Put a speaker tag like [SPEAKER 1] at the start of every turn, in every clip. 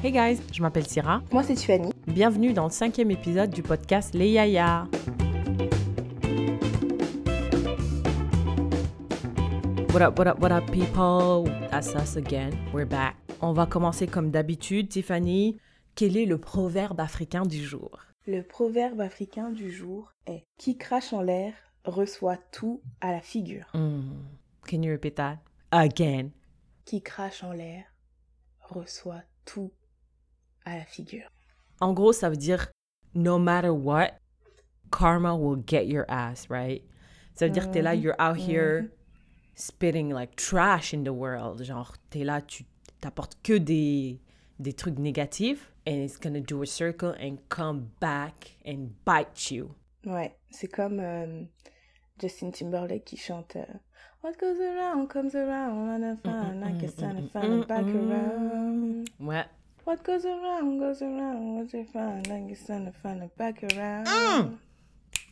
[SPEAKER 1] Hey guys, je m'appelle Syrah.
[SPEAKER 2] Moi, c'est Tiffany.
[SPEAKER 1] Bienvenue dans le cinquième épisode du podcast Les Yaya. What up, what up, what up, people? That's us again. We're back. On va commencer comme d'habitude. Tiffany, quel est le proverbe africain du jour?
[SPEAKER 2] Le proverbe africain du jour est Qui crache en l'air reçoit tout à la figure.
[SPEAKER 1] Hmm. Can you repeat that? Again.
[SPEAKER 2] Qui crache en l'air reçoit tout à la figure.
[SPEAKER 1] En gros, ça veut dire no matter what, karma will get your ass, right? Ça veut dire que t'es là, you're out here spitting like trash in the world. Genre, t'es là, tu t'apportes que des, des trucs négatifs and it's gonna do a circle and come back and bite you.
[SPEAKER 2] Ouais, c'est comme euh, Justin Timberlake qui chante euh, What goes around comes around and I find I can stand and find it back around.
[SPEAKER 1] Ouais.
[SPEAKER 2] What goes around goes around, what you find I can stand and find it back around.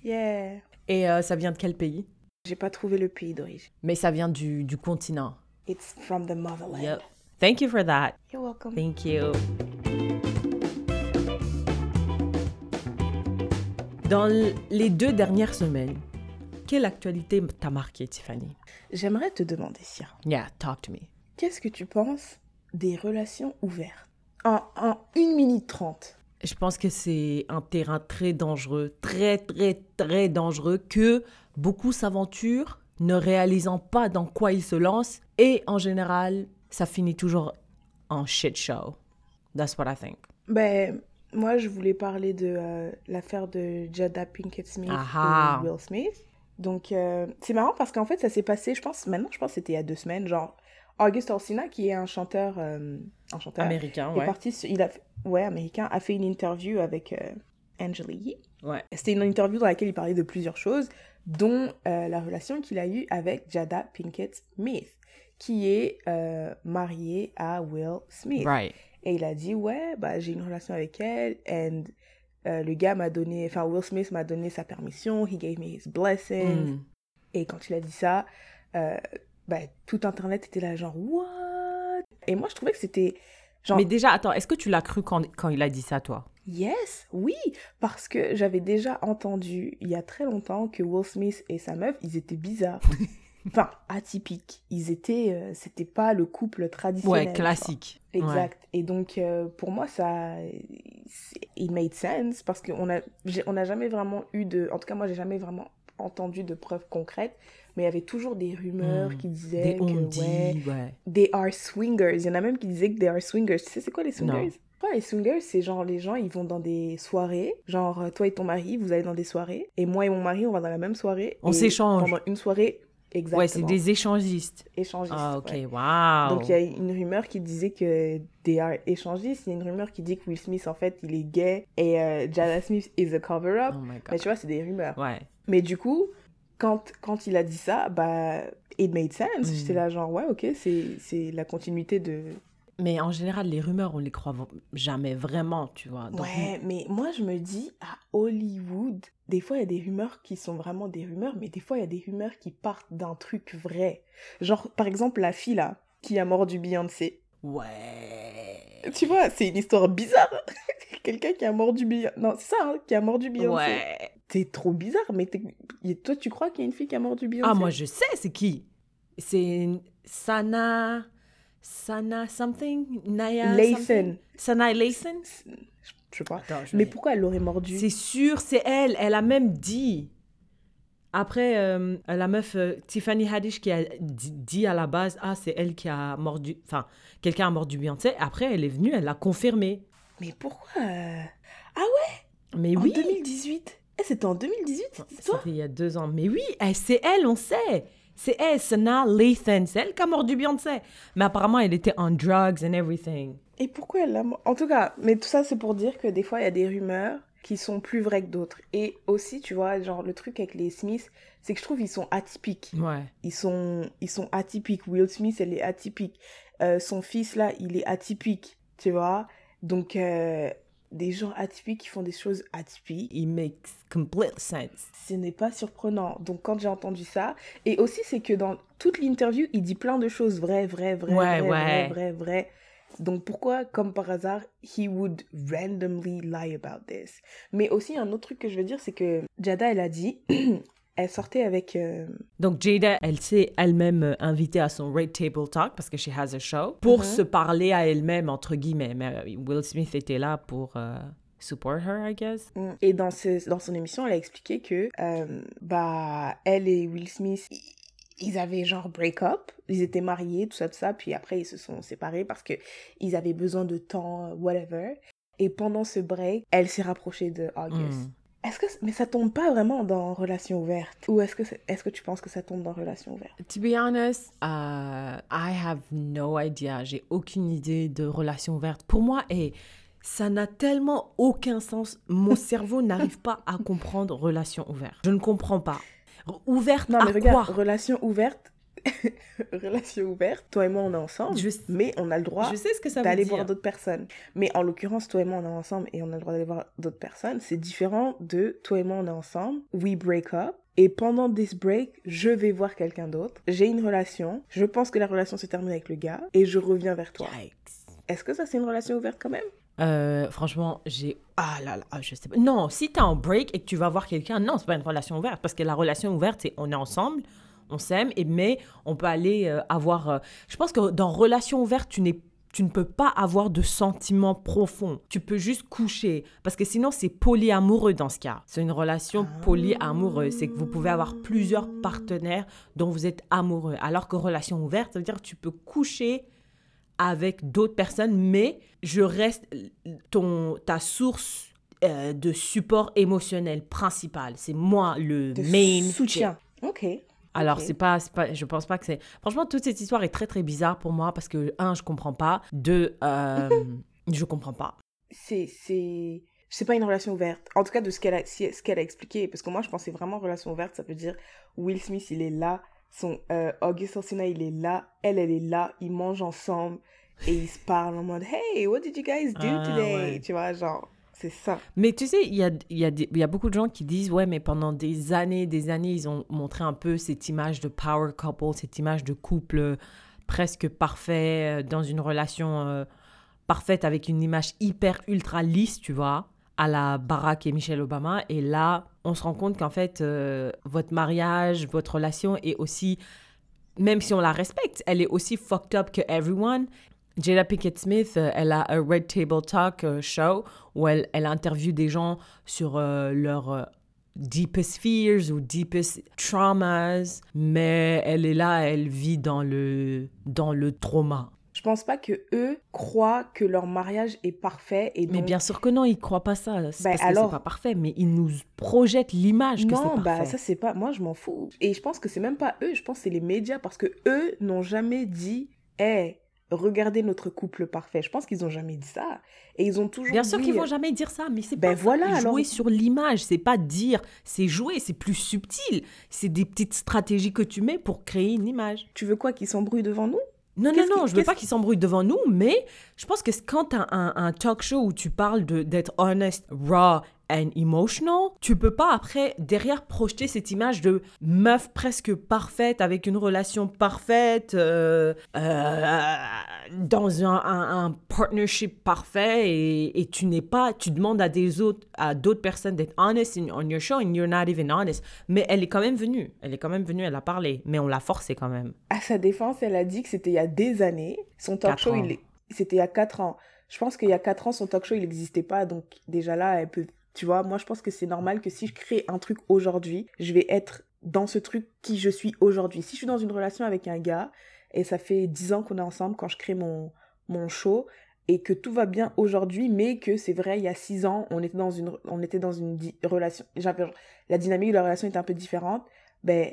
[SPEAKER 2] Yeah.
[SPEAKER 1] Et euh, ça vient de quel pays?
[SPEAKER 2] J'ai pas trouvé le pays d'origine.
[SPEAKER 1] Mais ça vient du, du continent.
[SPEAKER 2] It's from the motherland.
[SPEAKER 1] Yep. Thank you for that.
[SPEAKER 2] You're welcome.
[SPEAKER 1] Thank you. Dans les deux dernières semaines, quelle actualité t'a marqué, Tiffany?
[SPEAKER 2] J'aimerais te demander, Sia,
[SPEAKER 1] Yeah, talk to me.
[SPEAKER 2] qu'est-ce que tu penses des relations ouvertes? En, en 1 minute 30
[SPEAKER 1] Je pense que c'est un terrain très dangereux, très, très, très dangereux, que beaucoup s'aventurent, ne réalisant pas dans quoi ils se lancent, et en général, ça finit toujours en shit show. That's what I think.
[SPEAKER 2] Ben, moi, je voulais parler de euh, l'affaire de Jada Pinkett Smith et Will Smith. Donc, euh, c'est marrant parce qu'en fait, ça s'est passé, je pense, maintenant, je pense que c'était il y a deux semaines, genre, August Alsina, qui est un chanteur, euh, un chanteur
[SPEAKER 1] Américain,
[SPEAKER 2] est
[SPEAKER 1] ouais.
[SPEAKER 2] parti, il a, fait- ouais, américain, a fait une interview avec euh, Angela Yee.
[SPEAKER 1] Ouais.
[SPEAKER 2] C'était une interview dans laquelle il parlait de plusieurs choses, dont euh, la relation qu'il a eue avec Jada Pinkett Smith, qui est euh, mariée à Will Smith.
[SPEAKER 1] Right.
[SPEAKER 2] Et il a dit, ouais, bah, j'ai une relation avec elle, and le gars m'a donné, enfin, Will Smith m'a donné sa permission, he gave me his blessings.
[SPEAKER 1] Mm.
[SPEAKER 2] Et quand il a dit ça, bah, tout Internet était là, genre, what? Et moi, je trouvais que c'était, genre,
[SPEAKER 1] Mais déjà, attends, est-ce que tu l'as cru quand, quand il a dit ça, toi?
[SPEAKER 2] Yes, oui, parce que j'avais déjà entendu il y a très longtemps que Will Smith et sa meuf, ils étaient bizarres. enfin, atypiques. Ils étaient, euh, c'était pas le couple traditionnel.
[SPEAKER 1] Ouais, classique. Ouais.
[SPEAKER 2] Exact. Et donc, euh, pour moi, ça, it made sense parce qu'on a, j'ai- on n'a jamais vraiment eu de, en tout cas, moi, j'ai jamais vraiment entendu de preuves concrètes, mais il y avait toujours des rumeurs
[SPEAKER 1] Hmm.
[SPEAKER 2] qui disaient
[SPEAKER 1] Des
[SPEAKER 2] que, ouais. They are swingers. Il y en a même qui disaient que they are swingers. Tu sais, c'est quoi les swingers?
[SPEAKER 1] Non.
[SPEAKER 2] Ouais, les swingers, c'est genre les gens, ils vont dans des soirées. Genre, euh, toi et ton mari, vous allez dans des soirées. Et moi et mon mari, on va dans la même soirée.
[SPEAKER 1] On s'échange.
[SPEAKER 2] Pendant une soirée, exactement.
[SPEAKER 1] Ouais, c'est des échangistes.
[SPEAKER 2] échangistes.
[SPEAKER 1] Ah, ok,
[SPEAKER 2] ouais.
[SPEAKER 1] waouh.
[SPEAKER 2] Donc, il y a une rumeur qui disait que they are échangistes. Il y a une rumeur qui dit que Will Smith, en fait, il est gay. Et euh, Jada Smith is a cover-up.
[SPEAKER 1] Oh
[SPEAKER 2] Mais tu vois, c'est des rumeurs.
[SPEAKER 1] Ouais.
[SPEAKER 2] Mais du coup, quand, quand il a dit ça, bah, it made sense.
[SPEAKER 1] Mm.
[SPEAKER 2] J'étais là, genre, ouais, ok, c'est la continuité de,
[SPEAKER 1] Mais en général, les rumeurs, on les croit jamais vraiment, tu vois. Donc,
[SPEAKER 2] Ouais, mais moi je me dis à Hollywood, des fois il y a des rumeurs qui sont vraiment des rumeurs, mais des fois il y a des rumeurs qui partent d'un truc vrai. Genre par exemple la fille là qui a mordu Beyoncé.
[SPEAKER 1] Ouais.
[SPEAKER 2] Tu vois, c'est une histoire bizarre. Quelqu'un qui a mordu Beyoncé. Non, c'est ça, hein, qui a mordu Beyoncé.
[SPEAKER 1] Ouais.
[SPEAKER 2] C'est trop bizarre, mais t'es- toi tu crois qu'il y a une fille qui a mordu Beyoncé?
[SPEAKER 1] Ah, moi, je sais, c'est qui? C'est Sana. Sana something? Naya. Something? Sana Lathan
[SPEAKER 2] Je sais pas.
[SPEAKER 1] Attends, je
[SPEAKER 2] Mais
[SPEAKER 1] vais-
[SPEAKER 2] pourquoi elle l'aurait mordu?
[SPEAKER 1] C'est sûr, c'est elle. Elle a même dit. Après, euh, la meuf euh, Tiffany Haddish qui a dit, dit à la base, ah, c'est elle qui a mordu. Enfin, quelqu'un a mordu Beyoncé. Après, elle est venue, elle l'a confirmé.
[SPEAKER 2] Mais pourquoi euh,
[SPEAKER 1] Mais
[SPEAKER 2] En
[SPEAKER 1] oui.
[SPEAKER 2] 2018 Eh, c'était en 2018 cette histoire
[SPEAKER 1] C'était il y a deux ans. Mais oui, elle- c'est elle, on sait. C'est elle, Sana Lathan. C'est elle qui a mordu Beyoncé. Mais apparemment, elle était on drugs and everything.
[SPEAKER 2] Et pourquoi elle l'a mort En tout cas, mais tout ça, c'est pour dire que des fois, il y a des rumeurs qui sont plus vraies que d'autres. Et aussi, tu vois, genre, le truc avec les Smiths, c'est que je trouve qu'ils sont atypiques.
[SPEAKER 1] Ouais.
[SPEAKER 2] Ils sont, ils sont atypiques. Will Smith, elle est atypique. Euh, son fils, là, il est atypique, tu vois. Donc, euh, des gens atypiques qui font des choses atypiques,
[SPEAKER 1] It makes complete sense.
[SPEAKER 2] ce n'est pas surprenant. Donc, quand j'ai entendu ça, et aussi, c'est que dans toute l'interview, il dit plein de choses vraies, vraies, vraies,
[SPEAKER 1] Ouais,
[SPEAKER 2] vraies,
[SPEAKER 1] ouais.
[SPEAKER 2] vraies, vraies, vraies. Donc pourquoi, comme par hasard, he would randomly lie about this? Mais aussi un autre truc que je veux dire, c'est que Jada, elle a dit, elle sortait avec. euh,
[SPEAKER 1] Donc Jada, elle s'est elle-même euh, invitée à son Red Table Talk parce que she has a show pour
[SPEAKER 2] Mhm.
[SPEAKER 1] se parler à elle-même entre guillemets. Mais euh, Will Smith était là pour euh, support her, I guess.
[SPEAKER 2] Et dans, ce- dans son émission, elle a expliqué que euh, bah, elle et Will Smith, ils avaient genre break-up, ils étaient mariés, tout ça, tout ça, puis après ils se sont séparés parce que ils avaient besoin de temps, whatever. Et pendant ce break, elle s'est rapprochée de August.
[SPEAKER 1] Mm.
[SPEAKER 2] Est-ce que mais ça tombe pas vraiment dans relation ouverte? Ou est-ce que est-ce que tu penses que ça tombe dans relation ouverte?
[SPEAKER 1] To be honest, uh, I have no idea. J'ai aucune idée de relation ouverte. Pour moi, et ça n'a tellement aucun sens. Mon cerveau n'arrive pas à comprendre relation ouverte. Je ne comprends pas. Ouverte
[SPEAKER 2] Non
[SPEAKER 1] à
[SPEAKER 2] mais regarde,
[SPEAKER 1] quoi?
[SPEAKER 2] relation ouverte, relation ouverte, toi et moi on est ensemble,
[SPEAKER 1] Je-
[SPEAKER 2] mais on a le droit
[SPEAKER 1] Je sais ce que ça veut
[SPEAKER 2] d'aller voir d'autres personnes. Mais en l'occurrence, toi et moi, on est ensemble et on a le droit d'aller voir d'autres personnes. C'est différent de toi et moi, on est ensemble, we break up. Et pendant this break, je vais voir quelqu'un d'autre. J'ai une relation. Je pense que la relation se termine avec le gars et je reviens vers toi. Est-ce que ça, c'est une relation ouverte quand même?
[SPEAKER 1] Euh, franchement, j'ai. Ah là là, je sais pas. Non, si t'es en break et que tu vas voir quelqu'un, non, c'est pas une relation ouverte. Parce que la relation ouverte, c'est on est ensemble, on s'aime, et mais on peut aller euh, avoir. euh, Je pense que dans relation ouverte, tu n'es. Tu ne peux pas avoir de sentiments profonds. Tu peux juste coucher. Parce que sinon, c'est polyamoureux dans ce cas. C'est une relation polyamoureuse. C'est que vous pouvez avoir plusieurs partenaires dont vous êtes amoureux. Alors que relation ouverte, ça veut dire que tu peux coucher avec d'autres personnes, mais je reste ton, ta source euh, de support émotionnel principal. C'est moi le
[SPEAKER 2] De
[SPEAKER 1] main.
[SPEAKER 2] soutien. Ok.
[SPEAKER 1] Alors,
[SPEAKER 2] Ok.
[SPEAKER 1] c'est pas, pas, je pense pas que c'est. Franchement, toute cette histoire est très très bizarre pour moi parce que, un, je comprends pas. Deux, euh, je comprends pas.
[SPEAKER 2] C'est, c'est, pas une relation ouverte. En tout cas, de ce qu'elle a, ce qu'elle a expliqué. Parce que moi, je pensais vraiment relation ouverte, ça veut dire Will Smith, il est là. Son euh, August Alsina, il est là. Elle, elle est là. Ils mangent ensemble. Et ils se parlent en mode Hey, what did you guys do
[SPEAKER 1] Ah,
[SPEAKER 2] today?
[SPEAKER 1] ouais.
[SPEAKER 2] Tu vois, genre, c'est ça.
[SPEAKER 1] Mais tu sais, il y a, y, a y a beaucoup de gens qui disent Ouais, mais pendant des années, des années, ils ont montré un peu cette image de power couple, cette image de couple euh, presque parfait, euh, dans une relation euh, parfaite avec une image hyper ultra lisse, tu vois, à la Barack et Michelle Obama. Et là, on se rend compte qu'en fait, votre mariage, votre relation est aussi, même si on la respecte, elle est aussi fucked up que everyone. Jada Pinkett Smith, euh, elle a un Red Table Talk euh, show où elle, elle interviewe des gens sur euh, leurs euh, deepest fears ou deepest traumas, mais elle est là, elle vit dans le, dans le trauma.
[SPEAKER 2] Je pense pas que eux croient que leur mariage est parfait. Et
[SPEAKER 1] Mais bien sûr que non, ils croient pas ça. C'est
[SPEAKER 2] Ben
[SPEAKER 1] parce que
[SPEAKER 2] alors-
[SPEAKER 1] c'est pas parfait, mais ils nous projettent l'image que c'est
[SPEAKER 2] Non, bah
[SPEAKER 1] parfait.
[SPEAKER 2] ça c'est pas. Moi je m'en fous. Et je pense que c'est même pas eux, je pense que c'est les médias parce que eux n'ont jamais dit Hé, regardez notre couple parfait. Je pense qu'ils ont jamais dit ça. Et ils ont toujours
[SPEAKER 1] Bien sûr qu'ils vont jamais dire ça, mais c'est
[SPEAKER 2] Ben
[SPEAKER 1] pas
[SPEAKER 2] voilà,
[SPEAKER 1] jouer
[SPEAKER 2] alors.
[SPEAKER 1] sur l'image, c'est pas dire, c'est jouer, c'est plus subtil. C'est des petites stratégies que tu mets pour créer une image.
[SPEAKER 2] Tu veux quoi qu'ils s'embrouillent devant nous?
[SPEAKER 1] Non, non, non, je veux pas qu'ils s'embrouillent devant nous, mais je pense que quand tu as un, un talk show où tu parles d'être honest, raw and emotional, tu peux pas après, derrière, projeter cette image de meuf presque parfaite, avec une relation parfaite, euh, euh, dans un, un- un partnership parfait, et, et tu n'es pas, tu demandes à des autres, à d'autres personnes d'être honest in- on your show, and you're not even honest. Mais elle est quand même venue, elle est quand même venue, elle a parlé, mais on l'a forcé quand même.
[SPEAKER 2] À sa défense, elle a dit que c'était il y a des années. Son talk
[SPEAKER 1] Quatre
[SPEAKER 2] show, il est- c'était il y a 4 ans. Je pense qu'il y a 4 ans, son talk show, il n'existait pas. Donc déjà là, elle peut... Tu vois, moi je pense que c'est normal que si je crée un truc aujourd'hui, je vais être dans ce truc qui je suis aujourd'hui. Si je suis dans une relation avec un gars, et ça fait 10 ans qu'on est ensemble quand je crée mon, mon show, et que tout va bien aujourd'hui, mais que c'est vrai, il y a 6 ans, on était dans une, on était dans relation... La dynamique de la relation était un peu différente. Ben,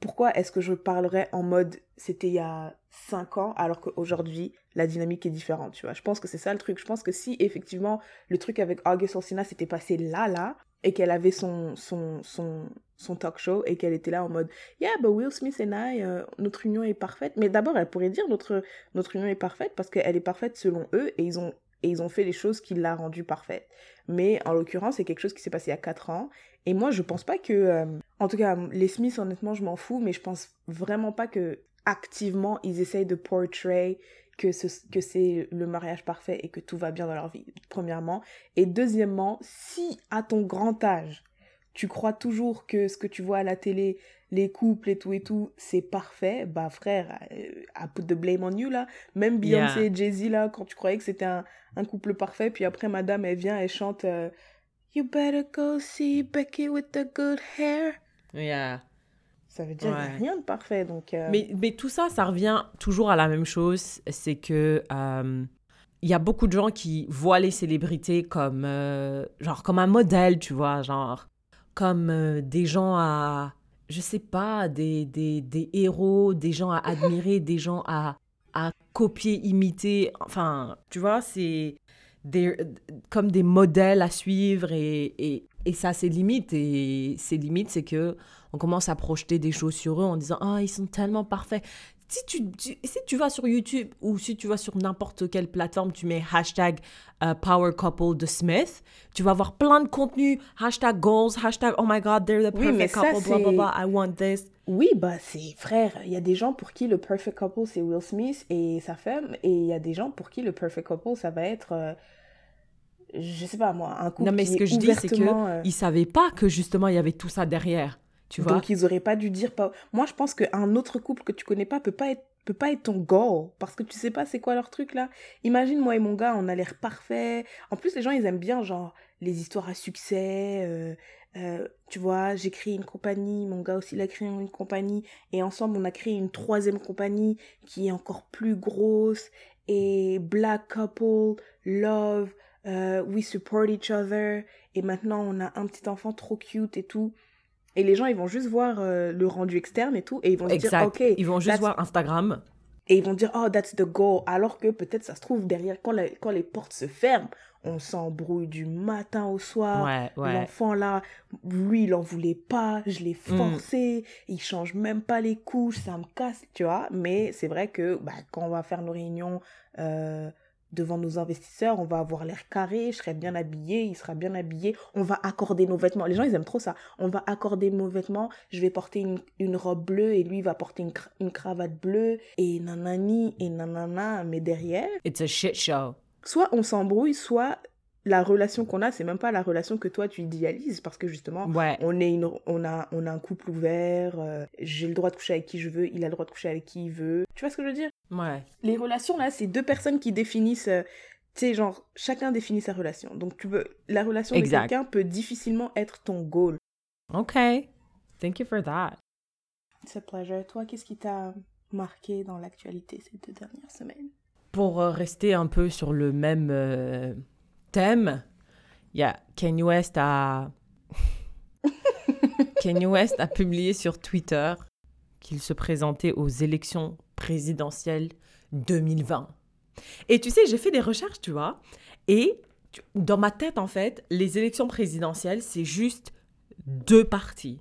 [SPEAKER 2] pourquoi est-ce que je parlerais en mode c'était il y a 5 ans alors qu'aujourd'hui la dynamique est différente, tu vois? Je pense que c'est ça le truc. Je pense que si effectivement le truc avec August Alsina s'était passé là, là, et qu'elle avait son, son, son, son talk show et qu'elle était là en mode Yeah, but Will Smith and I, euh, notre union est parfaite. Mais d'abord, elle pourrait dire notre, notre union est parfaite parce qu'elle est parfaite selon eux et ils ont, et ils ont fait les choses qui l'a rendue parfaite. Mais en l'occurrence, c'est quelque chose qui s'est passé il y a 4 ans. Et moi, je pense pas que. euh, en tout cas, les Smiths, honnêtement, je m'en fous, mais je pense vraiment pas que activement ils essayent de portray que, ce, que c'est le mariage parfait et que tout va bien dans leur vie, premièrement. Et deuxièmement, si à ton grand âge, tu crois toujours que ce que tu vois à la télé, les couples et tout et tout, c'est parfait, bah frère, euh, I put the blame on you là. Même Beyoncé et Jay-Z là, quand tu croyais que c'était un, un, couple parfait, puis après madame elle vient, elle chante euh, You better go see Becky with the good hair.
[SPEAKER 1] Yeah.
[SPEAKER 2] Ça veut dire qu'il n'y a rien de parfait. Donc, euh,
[SPEAKER 1] mais, mais tout ça, ça revient toujours à la même chose. C'est que il y a beaucoup de gens qui voient les célébrités comme, genre, comme un modèle, tu vois, genre, comme des gens à je sais pas, des, des, des, héros, des gens à admirer, des gens à, à copier, imiter. Enfin, tu vois, c'est des, comme des modèles à suivre et, et, et ça, c'est limite. Et ses limites, c'est que on commence à projeter des choses sur eux en disant Ah, ils sont tellement parfaits si tu, si tu vas sur YouTube ou si tu vas sur n'importe quelle plateforme, tu mets hashtag euh, Power Couple de Smith, tu vas avoir plein de contenu, hashtag goals, hashtag Oh my God, they're the perfect couple, blah, blah, blah, I want this.
[SPEAKER 2] Oui, bah c'est frère, il y a des gens pour qui le perfect couple c'est Will Smith et sa femme, et il y a des gens pour qui le perfect couple ça va être... Euh, je sais pas moi, un couple.
[SPEAKER 1] Non, mais ce que je dis, c'est qu'ils euh... ne savaient pas que justement il y avait tout ça derrière.
[SPEAKER 2] Donc, ils auraient pas dû dire pas. Moi, je pense qu'un autre couple que tu connais pas peut pas être peut pas être ton goal parce que tu sais pas c'est quoi leur truc là. Imagine moi et mon gars, on a l'air parfait. En plus les gens ils aiment bien genre les histoires à succès. Euh, euh, tu vois, j'ai créé une compagnie, mon gars aussi il a créé une compagnie et ensemble on a créé une troisième compagnie qui est encore plus grosse et black couple, love, euh, we support each other et maintenant on a un petit enfant trop cute et tout. Et les gens, ils vont juste voir euh, le rendu externe et tout, et ils vont se dire, OK.
[SPEAKER 1] Ils vont juste voir Instagram.
[SPEAKER 2] Et ils vont dire, oh, that's the goal. Alors que peut-être ça se trouve derrière, quand, quand les portes se ferment, on s'embrouille du matin au soir.
[SPEAKER 1] Ouais, ouais.
[SPEAKER 2] L'enfant là, lui, il en voulait pas, je l'ai mm. forcé, il change même pas les couches, ça me casse, tu vois. Mais c'est vrai que bah, quand on va faire nos réunions, euh, devant nos investisseurs, on va avoir l'air carré, je serai bien habillé, il sera bien habillé, on va accorder nos vêtements. Les gens, ils aiment trop ça. On va accorder nos vêtements, je vais porter une, une robe bleue et lui va porter une, une, cravate bleue et nanani et nanana, mais derrière...
[SPEAKER 1] It's a shit show.
[SPEAKER 2] Soit on s'embrouille, soit la relation qu'on a, c'est même pas la relation que toi tu idéalises parce que justement, on est une, on a, on a un couple ouvert. Euh, j'ai le droit de coucher avec qui je veux, il a le droit de coucher avec qui il veut. Tu vois ce que je veux dire?
[SPEAKER 1] Ouais.
[SPEAKER 2] Les relations là, c'est deux personnes qui définissent. euh, tu sais, genre, chacun définit sa relation. Donc, tu veux, la relation
[SPEAKER 1] Exact.
[SPEAKER 2] de quelqu'un peut difficilement être ton goal.
[SPEAKER 1] Ok. Thank you for that.
[SPEAKER 2] It's a pleasure. Toi, qu'est-ce qui t'a marqué dans l'actualité ces deux dernières semaines?
[SPEAKER 1] Pour euh, rester un peu sur le même euh, thème, il y a Kanye West a... Kanye West a publié sur Twitter qu'il se présentait aux élections présidentielles 2020. Et tu sais, j'ai fait des recherches, tu vois, et dans ma tête, en fait, les élections présidentielles, c'est juste deux partis,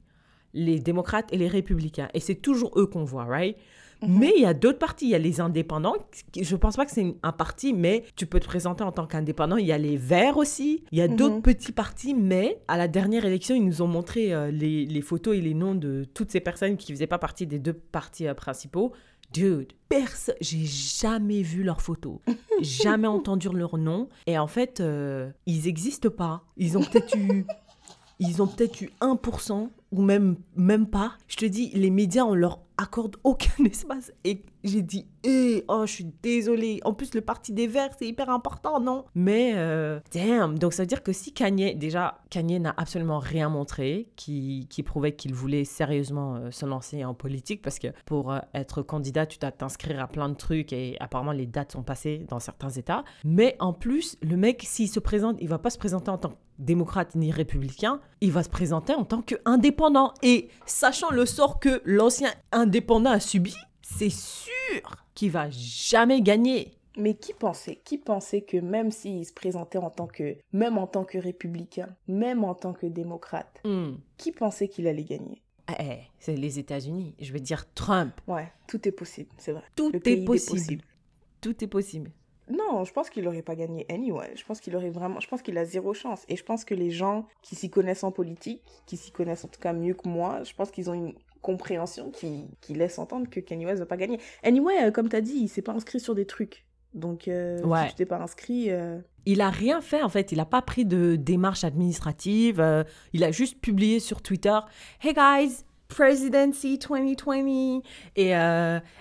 [SPEAKER 1] les démocrates et les républicains. Et c'est toujours eux qu'on voit, right? Mais il y a d'autres partis. Il y a les indépendants. Je pense pas que c'est un parti, mais tu peux te présenter en tant qu'indépendant. Il y a les Verts aussi. Il y a d'autres
[SPEAKER 2] Mhm.
[SPEAKER 1] petits partis. Mais à la dernière élection, ils nous ont montré euh, les, les photos et les noms de toutes ces personnes qui faisaient pas partie des deux partis euh, principaux. Dude, personne, j'ai jamais vu leurs photos, jamais entendu leur nom. Et en fait, euh, ils existent pas. Ils ont peut-être eu, ils ont peut-être eu 1% ou même même pas. Je te dis, les médias, on leur accorde aucun espace. Et j'ai dit, eh, oh, je suis désolée. En plus, le parti des Verts, c'est hyper important, non? Mais, euh, damn. Donc, ça veut dire que si Kanye, déjà, Kanye n'a absolument rien montré qui, qui prouvait qu'il voulait sérieusement euh, se lancer en politique, parce que pour euh, être candidat, tu dois t'inscrire à plein de trucs et apparemment, les dates sont passées dans certains États. Mais en plus, le mec, s'il se présente, il va pas se présenter en tant que démocrate ni républicain, il va se présenter en tant qu'indépendant. Et sachant le sort que l'ancien indépendant a subi, c'est sûr qu'il va jamais gagner.
[SPEAKER 2] Mais qui pensait, qui pensait que même s'il se présentait en tant que, même en tant que républicain, même en tant que démocrate,
[SPEAKER 1] Hmm.
[SPEAKER 2] qui pensait qu'il allait gagner?
[SPEAKER 1] Eh, c'est les États-Unis. Je veux dire Trump.
[SPEAKER 2] Ouais, tout est possible, c'est vrai.
[SPEAKER 1] Tout
[SPEAKER 2] Le
[SPEAKER 1] est possible.
[SPEAKER 2] possibles.
[SPEAKER 1] Tout est possible.
[SPEAKER 2] Non, je pense qu'il aurait pas gagné anyway. Je pense qu'il aurait vraiment, je pense qu'il a zéro chance. Et je pense que les gens qui s'y connaissent en politique, qui s'y connaissent en tout cas mieux que moi, je pense qu'ils ont une compréhension qui, qui laisse entendre que Kanye West va pas gagner. Anyway, euh, comme t'as dit, il s'est pas inscrit sur des trucs. Donc, euh,
[SPEAKER 1] Ouais.
[SPEAKER 2] si tu t'es pas inscrit, euh,
[SPEAKER 1] Il a rien fait en fait, il a pas pris de démarche administrative, euh, il a juste publié sur Twitter Hey guys, Presidency 2020 et,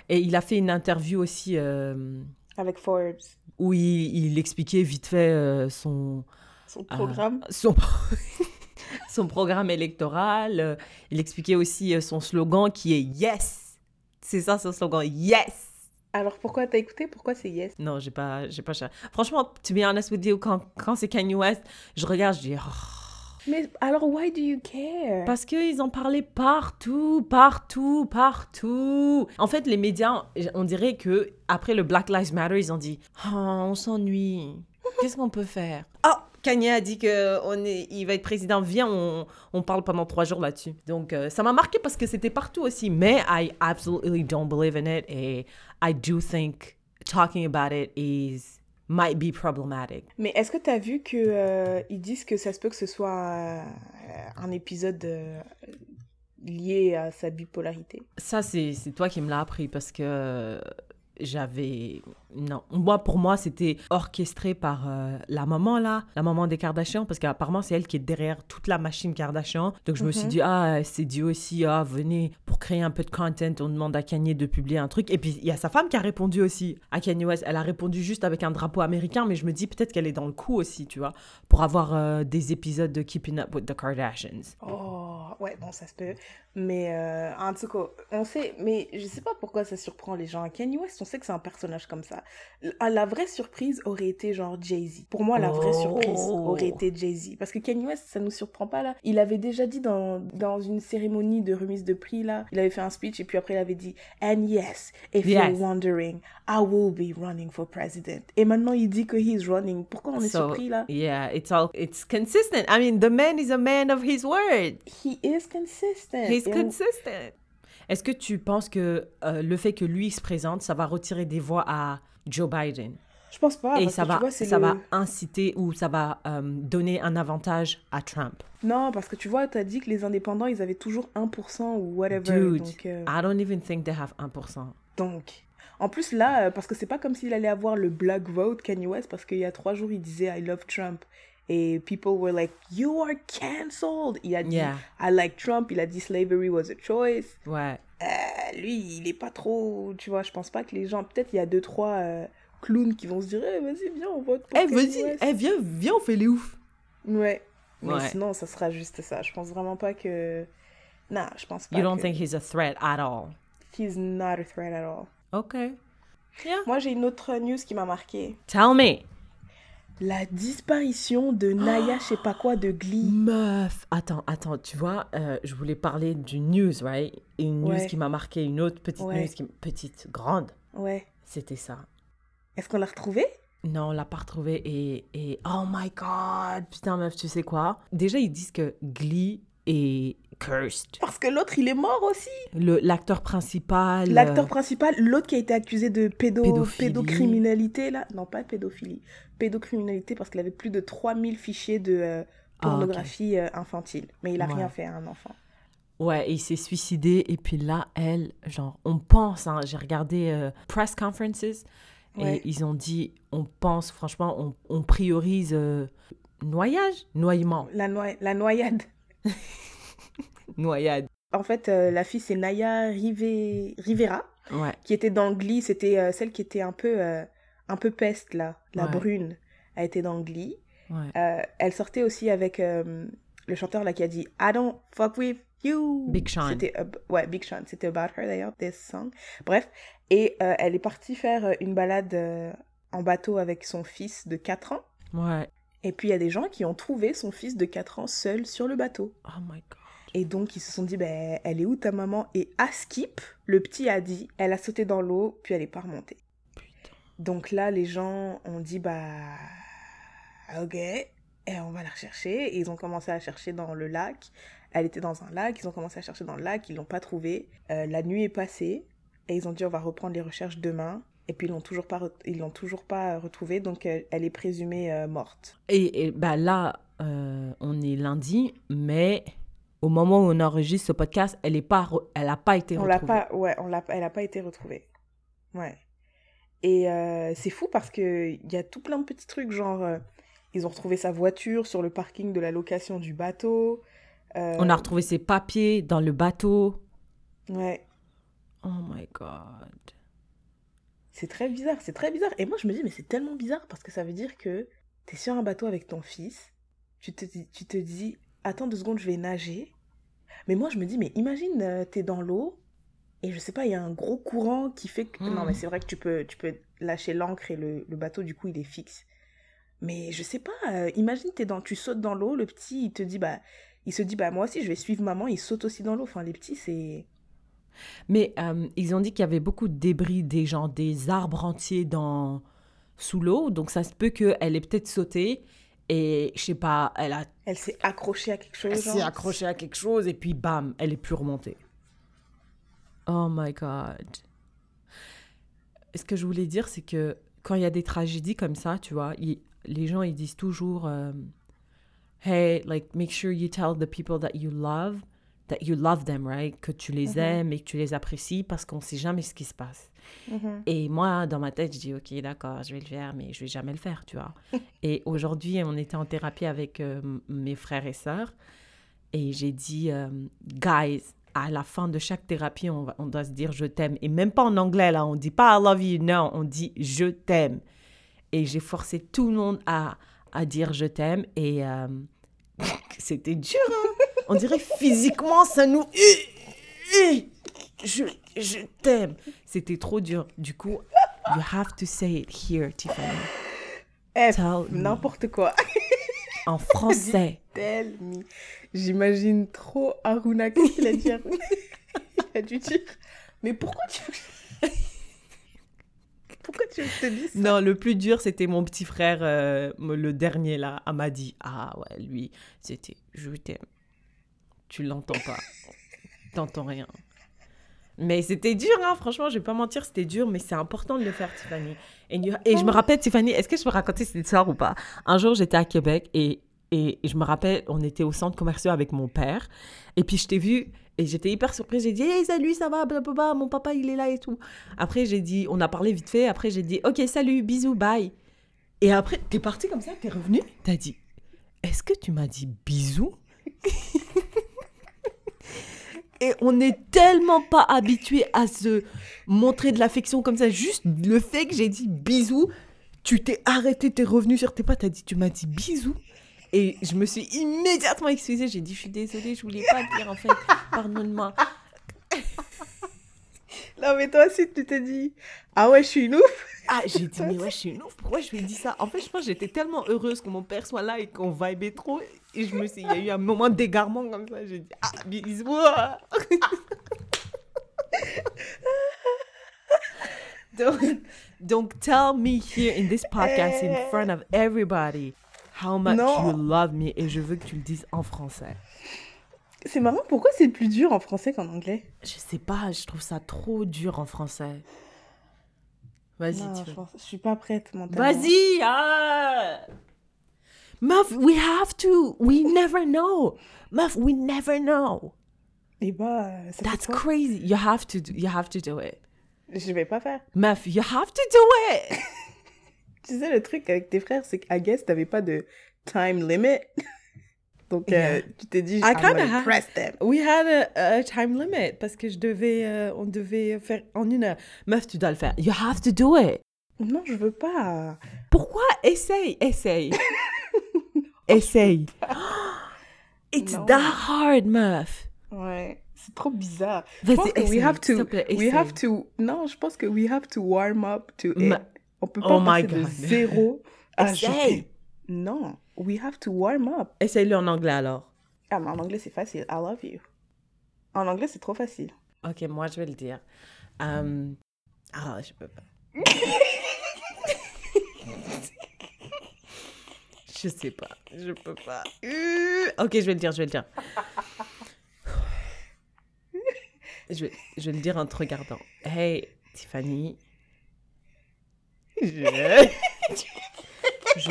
[SPEAKER 1] et il a fait une interview aussi
[SPEAKER 2] avec Forbes,
[SPEAKER 1] où il, il expliquait vite fait son,
[SPEAKER 2] son programme.
[SPEAKER 1] son, son programme électoral, euh, il expliquait aussi euh, son slogan qui est Yes. C'est ça son slogan, Yes.
[SPEAKER 2] Alors pourquoi t'as écouté? Pourquoi c'est yes?
[SPEAKER 1] Non, j'ai pas, j'ai pas Franchement, to be honest with you, quand, quand c'est Kanye West, je regarde, je dis, oh.
[SPEAKER 2] Mais alors, why do you care?
[SPEAKER 1] Parce qu'ils en parlaient partout, partout, partout. En fait, les médias, on dirait que après le Black Lives Matter, ils ont dit, oh, on s'ennuie. Qu'est-ce qu'on peut faire? Oh, Kanye a dit que on est, il va être président. Viens, on, on parle pendant trois jours là-dessus. Donc, euh, ça m'a marqué parce que c'était partout aussi. Mais I absolutely don't believe in it. Et I do think talking about it is might be problematic.
[SPEAKER 2] Mais est-ce que t'as vu que euh, ils disent que ça se peut que ce soit euh, un épisode euh, lié à sa bipolarité?
[SPEAKER 1] Ça, c'est toi qui me l'as appris parce que j'avais... Non. Moi, pour moi, c'était orchestré par euh, la maman, là, la maman des Kardashians, parce qu'apparemment, c'est elle qui est derrière toute la machine Kardashian. Donc, je me suis
[SPEAKER 2] Mhm.
[SPEAKER 1] dit, ah, c'est Dieu aussi, ah, venez, pour créer un peu de content, on demande à Kanye de publier un truc. Et puis, il y a sa femme qui a répondu aussi à Kanye West. Elle a répondu juste avec un drapeau américain, mais je me dis peut-être qu'elle est dans le coup aussi, tu vois, pour avoir euh, des épisodes de Keeping Up with the Kardashians.
[SPEAKER 2] Oh, ouais, bon, ça se peut. Mais euh, en tout cas, on sait, mais je sais pas pourquoi ça surprend les gens. Kanye West, on sait que c'est un personnage comme ça. La, la vraie surprise aurait été genre Jay-Z. Pour moi, la vraie
[SPEAKER 1] Oh.
[SPEAKER 2] surprise aurait été Jay-Z. Parce que Kanye West, ça nous surprend pas là. Il avait déjà dit dans, dans une cérémonie de remise de prix là, il avait fait un speech et puis après il avait dit And yes, if
[SPEAKER 1] Yes.
[SPEAKER 2] you're wondering, I will be running for president. Et maintenant il dit que he's running. Pourquoi on est
[SPEAKER 1] So,
[SPEAKER 2] surpris là?
[SPEAKER 1] Yeah, it's all it's consistent. I mean, the man is a man of his word.
[SPEAKER 2] He is consistent.
[SPEAKER 1] He's
[SPEAKER 2] Et on-
[SPEAKER 1] consistent. Est-ce que tu penses que euh, le fait que lui se présente, ça va retirer des voix à Joe Biden
[SPEAKER 2] Je pense pas.
[SPEAKER 1] et
[SPEAKER 2] parce
[SPEAKER 1] ça
[SPEAKER 2] que tu
[SPEAKER 1] va
[SPEAKER 2] vois,
[SPEAKER 1] ça
[SPEAKER 2] le-
[SPEAKER 1] va inciter ou ça va euh, donner un avantage à Trump
[SPEAKER 2] Non, parce que tu vois, t'as dit que les indépendants, ils avaient toujours 1% ou whatever.
[SPEAKER 1] Dude,
[SPEAKER 2] Donc, euh,
[SPEAKER 1] I don't even think they have 1%.
[SPEAKER 2] donc. En plus, là, euh, parce que c'est pas comme s'il allait avoir le black vote Kanye West, parce qu'il y a trois jours, il disait I love Trump. Et people were like, You are cancelled. Il a dit
[SPEAKER 1] Yeah.
[SPEAKER 2] I like Trump. Il a dit slavery was a choice.
[SPEAKER 1] Ouais.
[SPEAKER 2] Euh, lui, il est pas trop. Tu vois, je pense pas que les gens. Peut-être il y a deux, trois euh, clowns qui vont se dire Eh, Vas-y, viens, on vote pour
[SPEAKER 1] Eh, vas-y, eh, viens, viens, on fait les ouf.
[SPEAKER 2] Ouais. Mais
[SPEAKER 1] Ouais.
[SPEAKER 2] sinon, ça sera juste ça. Je pense vraiment pas que. Non, je pense pas.
[SPEAKER 1] You don't
[SPEAKER 2] que...
[SPEAKER 1] think he's a threat at all?
[SPEAKER 2] He's not a threat at all.
[SPEAKER 1] Okay. Yeah.
[SPEAKER 2] Moi, j'ai une autre news qui m'a marqué.
[SPEAKER 1] Tell me.
[SPEAKER 2] La disparition de Naya, je sais pas quoi, de Glee.
[SPEAKER 1] Meuf, attends, attends, tu vois, euh, je voulais parler d'une news, right? Une news
[SPEAKER 2] Ouais.
[SPEAKER 1] qui m'a marqué, une autre petite
[SPEAKER 2] Ouais.
[SPEAKER 1] news qui petite, grande,
[SPEAKER 2] Ouais.
[SPEAKER 1] c'était ça.
[SPEAKER 2] Est-ce qu'on l'a retrouvée?
[SPEAKER 1] Non, on l'a pas retrouvé et, et oh my god, putain meuf, tu sais quoi? Déjà ils disent que Glee est cursed.
[SPEAKER 2] Parce que l'autre, il est mort aussi.
[SPEAKER 1] L'acteur principal.
[SPEAKER 2] L'acteur
[SPEAKER 1] euh,
[SPEAKER 2] principal, l'autre qui a été accusé de pédo...
[SPEAKER 1] Pédophilie.
[SPEAKER 2] pédocriminalité, là. Non, pas pédophilie. Pédocriminalité parce qu'il avait plus de 3000 fichiers de euh,
[SPEAKER 1] Ah,
[SPEAKER 2] pornographie euh, infantile. Mais il a
[SPEAKER 1] Ouais.
[SPEAKER 2] rien fait à un enfant.
[SPEAKER 1] Ouais, et il s'est suicidé et puis là elle, genre on pense, hein, j'ai regardé euh, press conferences
[SPEAKER 2] Ouais.
[SPEAKER 1] et ils ont dit, on pense, franchement, on, on priorise euh, noyage, noyement,
[SPEAKER 2] la noyade.
[SPEAKER 1] noyade.
[SPEAKER 2] En fait, euh, la fille, c'est Naya Rive... Rivera.
[SPEAKER 1] Ouais,
[SPEAKER 2] qui était dans Glee, c'était euh, celle qui était un peu, euh, un peu peste, là, la
[SPEAKER 1] Ouais.
[SPEAKER 2] brune, a été dans Glee.
[SPEAKER 1] ouais.
[SPEAKER 2] Elle sortait aussi avec le chanteur là qui a dit I don't fuck with you.
[SPEAKER 1] Big Sean.
[SPEAKER 2] C'était, ouais, Big Sean, c'était About Her d'ailleurs, this song. Bref, et elle est partie faire une balade en bateau avec son fils de 4 ans.
[SPEAKER 1] Ouais.
[SPEAKER 2] Et puis il y a des gens qui ont trouvé son fils de 4 ans seul sur le bateau.
[SPEAKER 1] Oh my god.
[SPEAKER 2] Et donc, ils se sont dit, ben, elle est où ta maman? Et à Skip, le petit a dit, elle a sauté dans l'eau, puis elle est pas remontée.
[SPEAKER 1] Putain.
[SPEAKER 2] Donc là, les gens ont dit, bah, ok, et on va la rechercher. Et ils ont commencé à chercher dans le lac. Elle était dans un lac, ils ont commencé à chercher dans le lac, ils l'ont pas trouvée. Euh, la nuit est passée, et ils ont dit, on va reprendre les recherches demain. Et puis ils l'ont toujours pas, ils l'ont toujours pas retrouvée, donc elle, est présumée euh, morte.
[SPEAKER 1] Et, et bah là, euh, on est lundi, mais au moment où on enregistre ce podcast, elle est pas, elle a pas été
[SPEAKER 2] on
[SPEAKER 1] retrouvée.
[SPEAKER 2] L'a pas, ouais, on l'a, elle a pas été retrouvée. Ouais. Et euh, c'est fou parce que il y a tout plein de petits trucs, genre ils ont retrouvé sa voiture sur le parking de la location du bateau.
[SPEAKER 1] On a retrouvé ses papiers dans le bateau.
[SPEAKER 2] Ouais.
[SPEAKER 1] Oh my god.
[SPEAKER 2] C'est très bizarre, c'est très bizarre. Et moi, je me dis, mais c'est tellement bizarre parce que ça veut dire que tu es sur un bateau avec ton fils, tu te, tu te dis, attends deux secondes, je vais nager. Mais moi, je me dis, mais imagine, euh, tu es dans l'eau et je sais pas, il y a un gros courant qui fait que. Non, mais hmm. c'est vrai que tu peux, tu peux lâcher l'ancre et le, le, bateau, du coup, il est fixe. Mais je sais pas, euh, imagine, es dans, tu sautes dans l'eau, le petit, il te dit, bah, il se dit, bah, moi aussi, je vais suivre maman, il saute aussi dans l'eau. Enfin, les petits, c'est.
[SPEAKER 1] Mais euh, ils ont dit qu'il y avait beaucoup de débris, des gens, des arbres entiers dans sous l'eau, donc ça se peut qu'elle ait peut-être sauté et je sais pas, elle a.
[SPEAKER 2] Elle s'est accrochée à quelque chose. Elle
[SPEAKER 1] s'est accrochée à quelque chose et puis bam, elle est plus remontée. Oh my god. Ce que je voulais dire, c'est que quand il y a des tragédies comme ça, tu vois, les gens ils disent toujours, euh, hey, like make sure you tell the people that you love that you love them, right? Que tu les mm-hmm. aimes et que tu les apprécies parce qu'on sait jamais ce qui se passe. Mm-hmm. Et moi, dans ma tête, je dis, OK, d'accord, je vais le faire, mais je vais jamais le faire, tu vois. et aujourd'hui, on était en thérapie avec euh, mes frères et sœurs et j'ai dit, euh, guys, à la fin de chaque thérapie, on, on doit se dire je t'aime. Et même pas en anglais, là, on dit pas I love you, non, on dit je t'aime. Et j'ai forcé tout le monde à, à dire je t'aime et euh, c'était dur, hein on dirait physiquement, ça nous... Je, je t'aime. C'était trop dur. Du coup, you have to say it here, Tiffany.
[SPEAKER 2] Eh, n'importe quoi.
[SPEAKER 1] en français.
[SPEAKER 2] Tell me. J'imagine trop Aruna. Qu'est-ce qu'il a dit Il a dû dire Mais pourquoi tu. Pourquoi tu te dis ça?
[SPEAKER 1] Non, le plus dur, c'était mon petit frère, euh, le dernier là, Amadi. Ah ouais, lui, c'était Je t'aime tu l'entends pas. T'entends rien. Mais c'était dur, hein, franchement, je vais pas mentir, c'était dur, mais c'est important de le faire, Tiffany. Et, et je me rappelle, Tiffany, est-ce que je peux raconter cette histoire ou pas? Un jour, j'étais à Québec et, et, je me rappelle, on était au centre commercial avec mon père. Et puis, je t'ai vu et j'étais hyper surprise. J'ai dit, hey, salut, ça va, blablabla, mon papa, il est là et tout. Après, j'ai dit, on a parlé vite fait. Après, j'ai dit, ok, salut, bisous, bye. Et après, t'es parti comme ça, t'es revenu, t'as dit, est-ce que tu m'as dit bisous? Et on n'est tellement pas habitué à se montrer de l'affection comme ça. Juste le fait que j'ai dit bisous, tu t'es arrêté, t'es revenu sur tes pas, t'as dit, tu m'as dit bisous. Et je me suis immédiatement excusée. J'ai dit, je suis désolée, je voulais pas dire en fait, pardonne-moi.
[SPEAKER 2] Non, mais toi aussi, tu t'es dit, ah ouais, je suis une ouf.
[SPEAKER 1] Ah, j'ai dit, mais ouais, je suis une ouf. Pourquoi je lui ai dit ça? En fait, je pense que j'étais tellement heureuse que mon père soit là et qu'on vibait trop. Et je me suis, il y a eu un moment d'égarement comme ça. J'ai dit, ah, bisous. donc, donc, tell me here in this podcast in front of everybody how much you love me. Et je veux que tu le dises en français.
[SPEAKER 2] C'est marrant, pourquoi c'est plus dur en français qu'en anglais?
[SPEAKER 1] Je sais pas, je trouve ça trop dur en français. Vas-y,
[SPEAKER 2] tu je, je suis pas prête
[SPEAKER 1] mentalement. Vas-y ah Meuf, we have to. We never know. Meuf, we never know.
[SPEAKER 2] Et eh bah,
[SPEAKER 1] ça That's crazy. You have to do, you have to do it.
[SPEAKER 2] Je vais pas faire.
[SPEAKER 1] Meuf, you have to do it.
[SPEAKER 2] tu sais, le truc avec tes frères, c'est qu'à guess, t'avais pas de time limit. Donc, euh, tu t'es dit, I of press them.
[SPEAKER 1] We had a, a, time limit parce que je devais, euh, on devait faire en une heure. Meuf, tu dois le faire. You have to do it.
[SPEAKER 2] Non, je veux pas.
[SPEAKER 1] Pourquoi? Essaye, essaye. essaye. It's that hard, meuf.
[SPEAKER 2] Ouais, c'est trop bizarre. Je pense que we have to, plaît, we have to. Non, je pense que we have to warm up to it. On peut pas oh passer de zéro à essaye. Non. We have to warm up.
[SPEAKER 1] Essaye-le en anglais alors.
[SPEAKER 2] Ah, mais en anglais, c'est facile. I love you. En anglais, c'est trop facile.
[SPEAKER 1] Ok, moi, je vais le dire. Um... Ah, je peux pas. je sais pas. Je peux pas. Ok, je vais le dire, je vais le dire. Je vais, je vais le dire en te regardant. Hey, Tiffany, je, je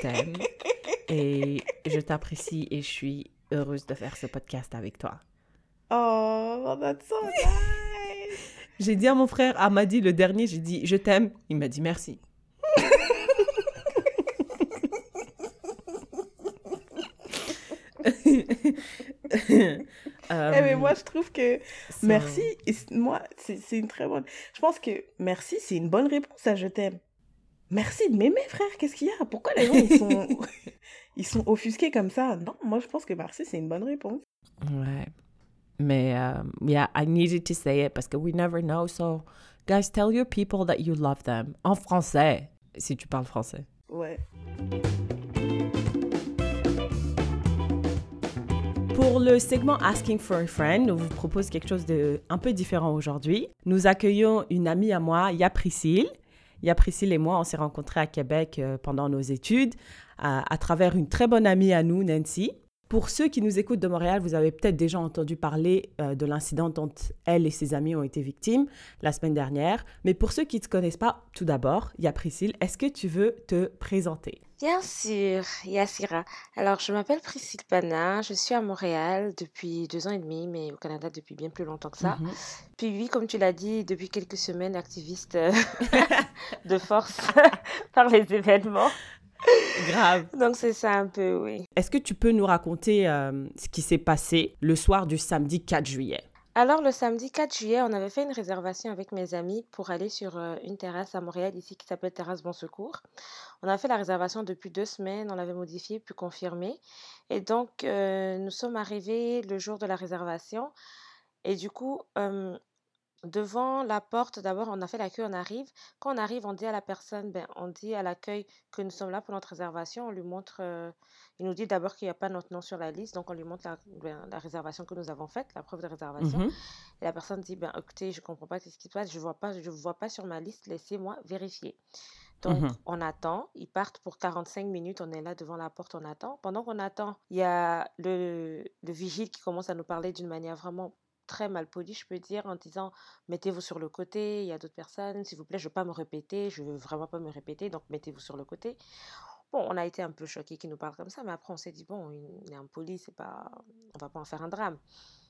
[SPEAKER 1] t'aime et je t'apprécie et je suis heureuse de faire ce podcast avec toi.
[SPEAKER 2] Oh, that's so nice.
[SPEAKER 1] J'ai dit à mon frère, à m'a dit le dernier, j'ai dit je t'aime. Il m'a dit merci.
[SPEAKER 2] Eh, mais moi, je trouve que merci, moi, c'est une très bonne. Je pense que merci, c'est une bonne réponse à je t'aime. Merci de m'aimer, frère. Qu'est-ce qu'il y a? Pourquoi les gens, ils sont, ils sont offusqués comme ça? Non, moi, je pense que merci, c'est une bonne réponse.
[SPEAKER 1] Ouais. Mais, um, yeah, I needed to say it parce que we never know. So, guys, tell your people that you love them. En français, si tu parles français.
[SPEAKER 2] Ouais.
[SPEAKER 1] Pour le segment Asking for a Friend, on vous propose quelque chose de un peu différent aujourd'hui. Nous accueillons une amie à moi, Ya Priscille. Ya Priscille et moi, on s'est rencontrés à Québec euh, pendant nos études à, à travers une très bonne amie à nous, Nancy. Pour ceux qui nous écoutent de Montréal, vous avez peut-être déjà entendu parler euh, de l'incident dont elle et ses amis ont été victimes la semaine dernière. Mais pour ceux qui ne te connaissent pas, tout d'abord, il y a Priscille. Est-ce que tu veux te présenter?
[SPEAKER 3] Bien sûr, Yassira. Alors, je m'appelle Priscille Pana, je suis à Montréal depuis deux ans et demi, mais au Canada depuis bien plus longtemps que ça.
[SPEAKER 1] Mhm.
[SPEAKER 3] Puis oui, comme tu l'as dit, depuis quelques semaines, activiste euh, de force par les événements.
[SPEAKER 1] Grave.
[SPEAKER 3] Donc c'est ça un peu, oui.
[SPEAKER 1] Est-ce que tu peux nous raconter euh, ce qui s'est passé le soir du samedi 4 juillet?
[SPEAKER 3] Alors le samedi 4 juillet, on avait fait une réservation avec mes amis pour aller sur euh, une terrasse à Montréal ici qui s'appelle Terrasse Bon Secours. On a fait la réservation depuis deux semaines, on l'avait modifiée puis confirmée. Et donc euh, nous sommes arrivés le jour de la réservation. Et du coup, devant la porte, d'abord on a fait la queue, on arrive. Quand on arrive, on dit à la personne, ben, on dit à l'accueil que nous sommes là pour notre réservation. On lui montre, euh, il nous dit d'abord qu'il n'y a pas notre nom sur la liste, donc on lui montre la, ben, la réservation que nous avons faite, la preuve de réservation.
[SPEAKER 1] Mhm.
[SPEAKER 3] Et la personne dit, ben, écoutez, je comprends pas ce qui se passe, je vois pas, je vous vois pas sur ma liste, laissez-moi vérifier. Donc,
[SPEAKER 1] Mhm.
[SPEAKER 3] on attend, ils partent pour 45 minutes, on est là devant la porte, on attend. Pendant qu'on attend, il y a le, le vigile qui commence à nous parler d'une manière vraiment très mal polie, je peux dire, en disant, mettez-vous sur le côté, il y a d'autres personnes, s'il vous plaît, je veux pas me répéter, je veux vraiment pas me répéter, donc mettez-vous sur le côté. Bon, on a été un peu choqués qu'il nous parle comme ça, mais après on s'est dit, bon, il est impoli, c'est pas, on va pas en faire un drame.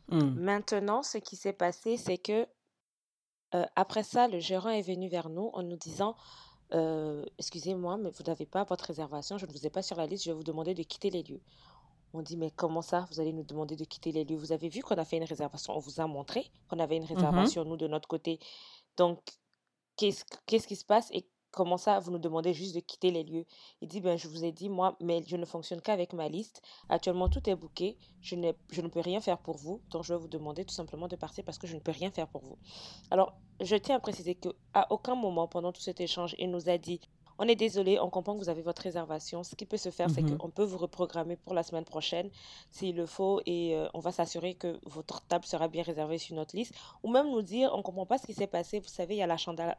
[SPEAKER 1] Mm.
[SPEAKER 3] Maintenant, ce qui s'est passé, c'est que euh, après ça, le gérant est venu vers nous en nous disant euh, Excusez-moi, mais vous n'avez pas votre réservation, je ne vous ai pas sur la liste, je vais vous demander de quitter les lieux. On dit Mais comment ça, vous allez nous demander de quitter les lieux Vous avez vu qu'on a fait une réservation, on vous a montré qu'on avait une réservation, nous, de notre côté. Donc, qu'est-ce qu'est-ce qui se passe et comment ça, vous nous demandez juste de quitter les lieux? Il dit, ben, je vous ai dit, moi, mais je ne fonctionne qu'avec ma liste. Actuellement, tout est booké. Je, n'ai- je ne peux rien faire pour vous. Donc, je vais vous demander tout simplement de partir parce que je ne peux rien faire pour vous. Alors, je tiens à préciser que à aucun moment pendant tout cet échange, il nous a dit, on est désolé, on comprend que vous avez votre réservation. Ce qui peut se faire, c'est
[SPEAKER 1] Mhm.
[SPEAKER 3] qu'on peut vous reprogrammer pour la semaine prochaine s'il le faut et euh, on va s'assurer que votre table sera bien réservée sur notre liste. Ou même nous dire, on comprend pas ce qui s'est passé. Vous savez, il y a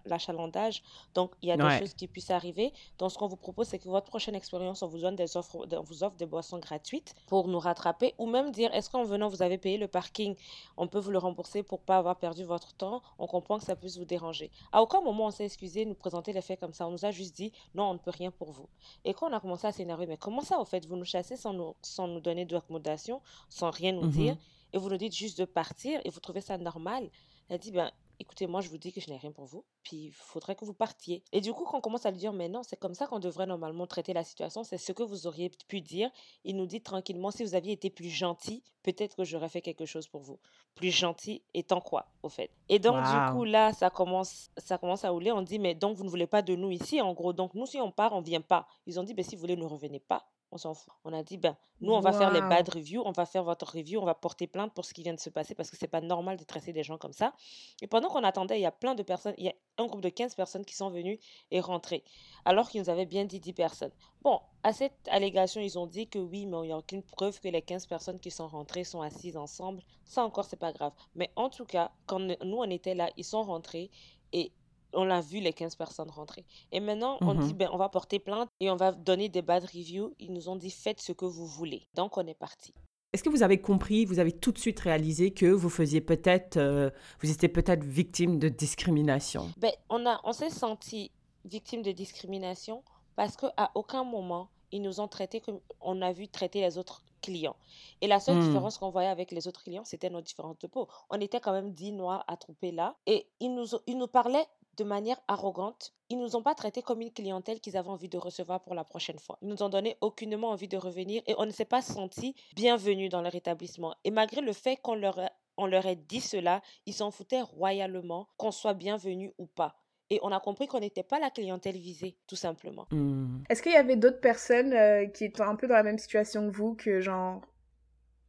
[SPEAKER 3] l'achalandage, donc il y a des
[SPEAKER 1] Ouais.
[SPEAKER 3] choses qui puissent arriver. Donc, ce qu'on vous propose, c'est que votre prochaine expérience, on vous donne des offres, on vous offre des boissons gratuites pour nous rattraper. Ou même dire, est-ce qu'en venant, vous avez payé le parking On peut vous le rembourser pour pas avoir perdu votre temps? On comprend que ça puisse vous déranger. À aucun moment, on s'est excusé, nous présenter les faits comme ça. On nous a juste dit, non, on ne peut rien pour vous. Et quand on a commencé à s'énerver, mais comment ça, au fait, vous nous chassez sans nous, sans nous donner d'accommodation, sans rien nous
[SPEAKER 1] Mhm.
[SPEAKER 3] dire, et vous nous dites juste de partir, et vous trouvez ça normal? Elle dit, ben, écoutez, moi, je vous dis que je n'ai rien pour vous, puis il faudrait que vous partiez. Et du coup, quand on commence à lui dire, mais non, c'est comme ça qu'on devrait normalement traiter la situation, c'est ce que vous auriez pu dire. Il nous dit tranquillement, si vous aviez été plus gentil, peut-être que j'aurais fait quelque chose pour vous. Plus gentil étant quoi, au fait Et donc, du coup, là, ça commence, ça commence à rouler. On dit, mais donc, vous ne voulez pas de nous ici, en gros. Donc, nous, si on part, on vient pas. Ils ont dit, ben, si vous voulez, ne revenez pas. On s'en fout. On a dit, ben, nous, on va faire les bad reviews, on va faire votre review, on va porter plainte pour ce qui vient de se passer parce que c'est pas normal de traiter des gens comme ça. Et pendant qu'on attendait, il y a plein de personnes, il y a un groupe de 15 personnes qui sont venues et rentrées, alors qu'ils nous avaient bien dit 10 personnes. Bon, à cette allégation, ils ont dit que oui, mais il n'y a aucune preuve que les 15 personnes qui sont rentrées sont assises ensemble. Ça encore, c'est pas grave. Mais en tout cas, quand nous, on était là, ils sont rentrés et on l'a vu, les 15 personnes rentrer. Et maintenant, on dit,
[SPEAKER 1] Mhm.
[SPEAKER 3] ben, on va porter plainte et on va donner des bad reviews. Ils nous ont dit, faites ce que vous voulez. Donc, on est parti.
[SPEAKER 1] Est-ce que vous avez compris, vous avez tout de suite réalisé que vous faisiez peut-être, euh, vous étiez peut-être victime de discrimination?
[SPEAKER 3] Ben, on a, on s'est senti victimes de discrimination parce qu'à aucun moment, ils nous ont traités comme on a vu traiter les autres clients. Et la seule
[SPEAKER 1] Hmm.
[SPEAKER 3] différence qu'on voyait avec les autres clients, c'était nos différences de peau. On était quand même dix noirs attroupés là et ils nous, ils nous parlaient de manière arrogante. Ils nous ont pas traités comme une clientèle qu'ils avaient envie de recevoir pour la prochaine fois. Ils nous ont donné aucunement envie de revenir et on ne s'est pas senti bienvenus dans leur établissement. Et malgré le fait qu'on leur, a- on leur ait dit cela, ils s'en foutaient royalement qu'on soit bienvenus ou pas. Et on a compris qu'on n'était pas la clientèle visée, tout simplement.
[SPEAKER 1] Hmm.
[SPEAKER 2] Est-ce qu'il y avait d'autres personnes euh, qui étaient un peu dans la même situation que vous, que genre,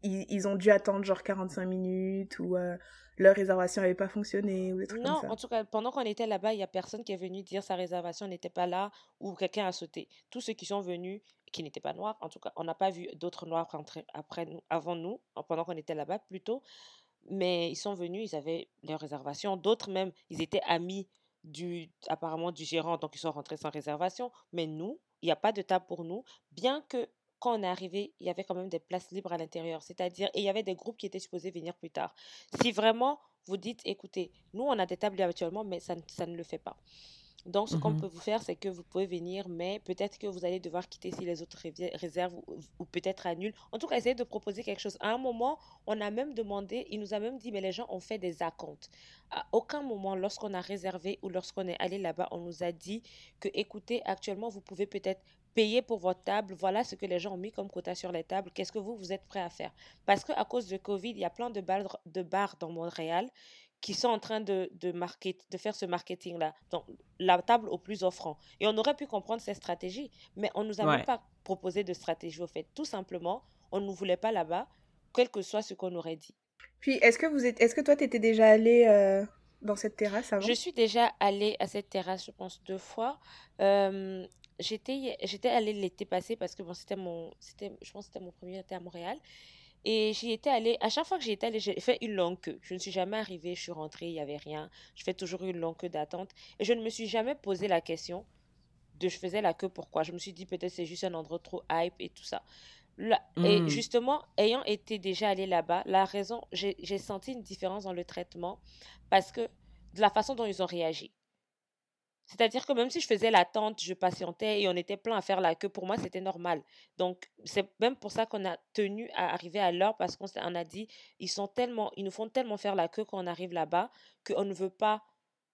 [SPEAKER 2] ils, ils ont dû attendre genre 45 minutes ou euh, leur réservation n'avait pas fonctionné ou des trucs
[SPEAKER 3] Non,
[SPEAKER 2] comme
[SPEAKER 3] en
[SPEAKER 2] ça
[SPEAKER 3] tout cas, pendant qu'on était là-bas, il n'y a personne qui est venu dire sa réservation n'était pas là ou quelqu'un a sauté. Tous ceux qui sont venus, qui n'étaient pas noirs, en tout cas, on n'a pas vu d'autres noirs rentrer après nous, avant nous, pendant qu'on était là-bas plutôt, mais ils sont venus, ils avaient leur réservation. D'autres même, ils étaient amis du, apparemment du gérant, donc ils sont rentrés sans réservation. Mais nous, il n'y a pas de table pour nous, bien que quand on est arrivé, il y avait quand même des places libres à l'intérieur. C'est-à-dire, et il y avait des groupes qui étaient supposés venir plus tard. Si vraiment vous dites, écoutez, nous, on a des tables habituellement, mais ça, ne- ça ne le fait pas. Donc, ce qu'on
[SPEAKER 1] Mhm.
[SPEAKER 3] peut vous faire, c'est que vous pouvez venir, mais peut-être que vous allez devoir quitter si les autres ou, ou peut-être annulent. En tout cas, essayez de proposer quelque chose. À un moment, on a même demandé, il nous a même dit, mais les gens ont fait des acomptes. À aucun moment, lorsqu'on a réservé ou lorsqu'on est allé là-bas, on nous a dit que, écoutez, actuellement, vous pouvez peut-être payer pour votre table. Voilà ce que les gens ont mis comme quota sur les tables. Qu'est-ce que vous, vous êtes prêt à faire? Parce qu'à cause de Covid, il y a plein de bars, de bars dans Montréal qui sont en train de, de, market, de faire ce marketing-là. Donc, la table au plus offrant. Et on aurait pu comprendre ces stratégies, mais on nous a
[SPEAKER 1] Ouais.
[SPEAKER 3] même pas proposé de stratégie au fait. Tout simplement, on ne nous voulait pas là-bas, quel que soit ce qu'on aurait dit.
[SPEAKER 2] Puis, est-ce que, vous êtes... est-ce que toi, t'étais déjà allé euh, dans cette terrasse avant?
[SPEAKER 3] Je suis déjà allée à cette terrasse, je pense, deux fois. Euh, j'étais, j'étais allée l'été passé parce que bon, c'était mon, c'était, je pense c'était mon premier été à Montréal. Et j'y étais allée, à chaque fois que j'y étais allée, j'ai fait une longue queue. Je ne suis jamais arrivée, je suis rentrée, il n'y avait rien. Je fais toujours une longue queue d'attente. Et je ne me suis jamais posé la question de je faisais la queue pourquoi? Je me suis dit peut-être c'est juste un endroit trop hype et tout ça. Là- et
[SPEAKER 1] Mm.
[SPEAKER 3] justement, ayant été déjà allée là-bas, la raison, j'ai j'ai senti une différence dans le traitement parce que de la façon dont ils ont réagi. C'est-à-dire que même si je faisais l'attente, je patientais et on était plein à faire la queue, pour moi, c'était normal. Donc, c'est même pour ça qu'on a tenu à arriver à l'heure parce qu'on a dit, ils sont tellement, ils nous font tellement faire la queue quand on arrive là-bas qu'on ne veut pas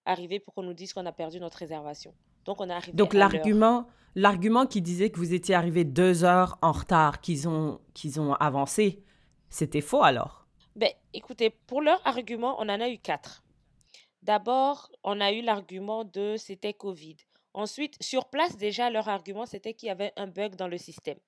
[SPEAKER 3] arriver pour qu'on nous dise qu'on a perdu notre réservation. Donc, on est arrivé
[SPEAKER 1] Donc
[SPEAKER 3] à l'heure.
[SPEAKER 1] l'argument, l'argument qui disait que vous étiez arrivé deux heures en retard, qu'ils ont, qu'ils ont avancé, c'était faux alors?
[SPEAKER 3] Ben, écoutez, pour leur argument, on en a eu quatre. D'abord, on a eu l'argument de c'était Covid. Ensuite, sur place, déjà, leur argument, c'était qu'il y avait un bug dans le système.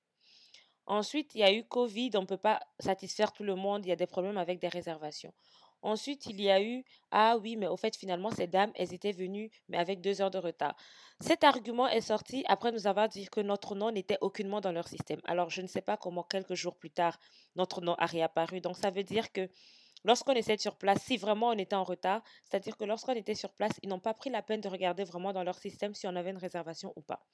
[SPEAKER 3] Ensuite, il y a eu Covid, on ne peut pas satisfaire tout le monde, il y a des problèmes avec des réservations. Ensuite, il y a eu, ah oui, mais au fait, finalement, ces dames, elles étaient venues, mais avec deux heures de retard. Cet argument est sorti après nous avoir dit que notre nom n'était aucunement dans leur système. Alors, je ne sais pas comment, quelques jours plus tard, notre nom a réapparu. Donc, ça veut dire que lorsqu'on était sur place, si vraiment on était en retard, c'est-à-dire que lorsqu'on était sur place, ils n'ont pas pris la peine de regarder vraiment dans leur système si on avait une réservation ou pas.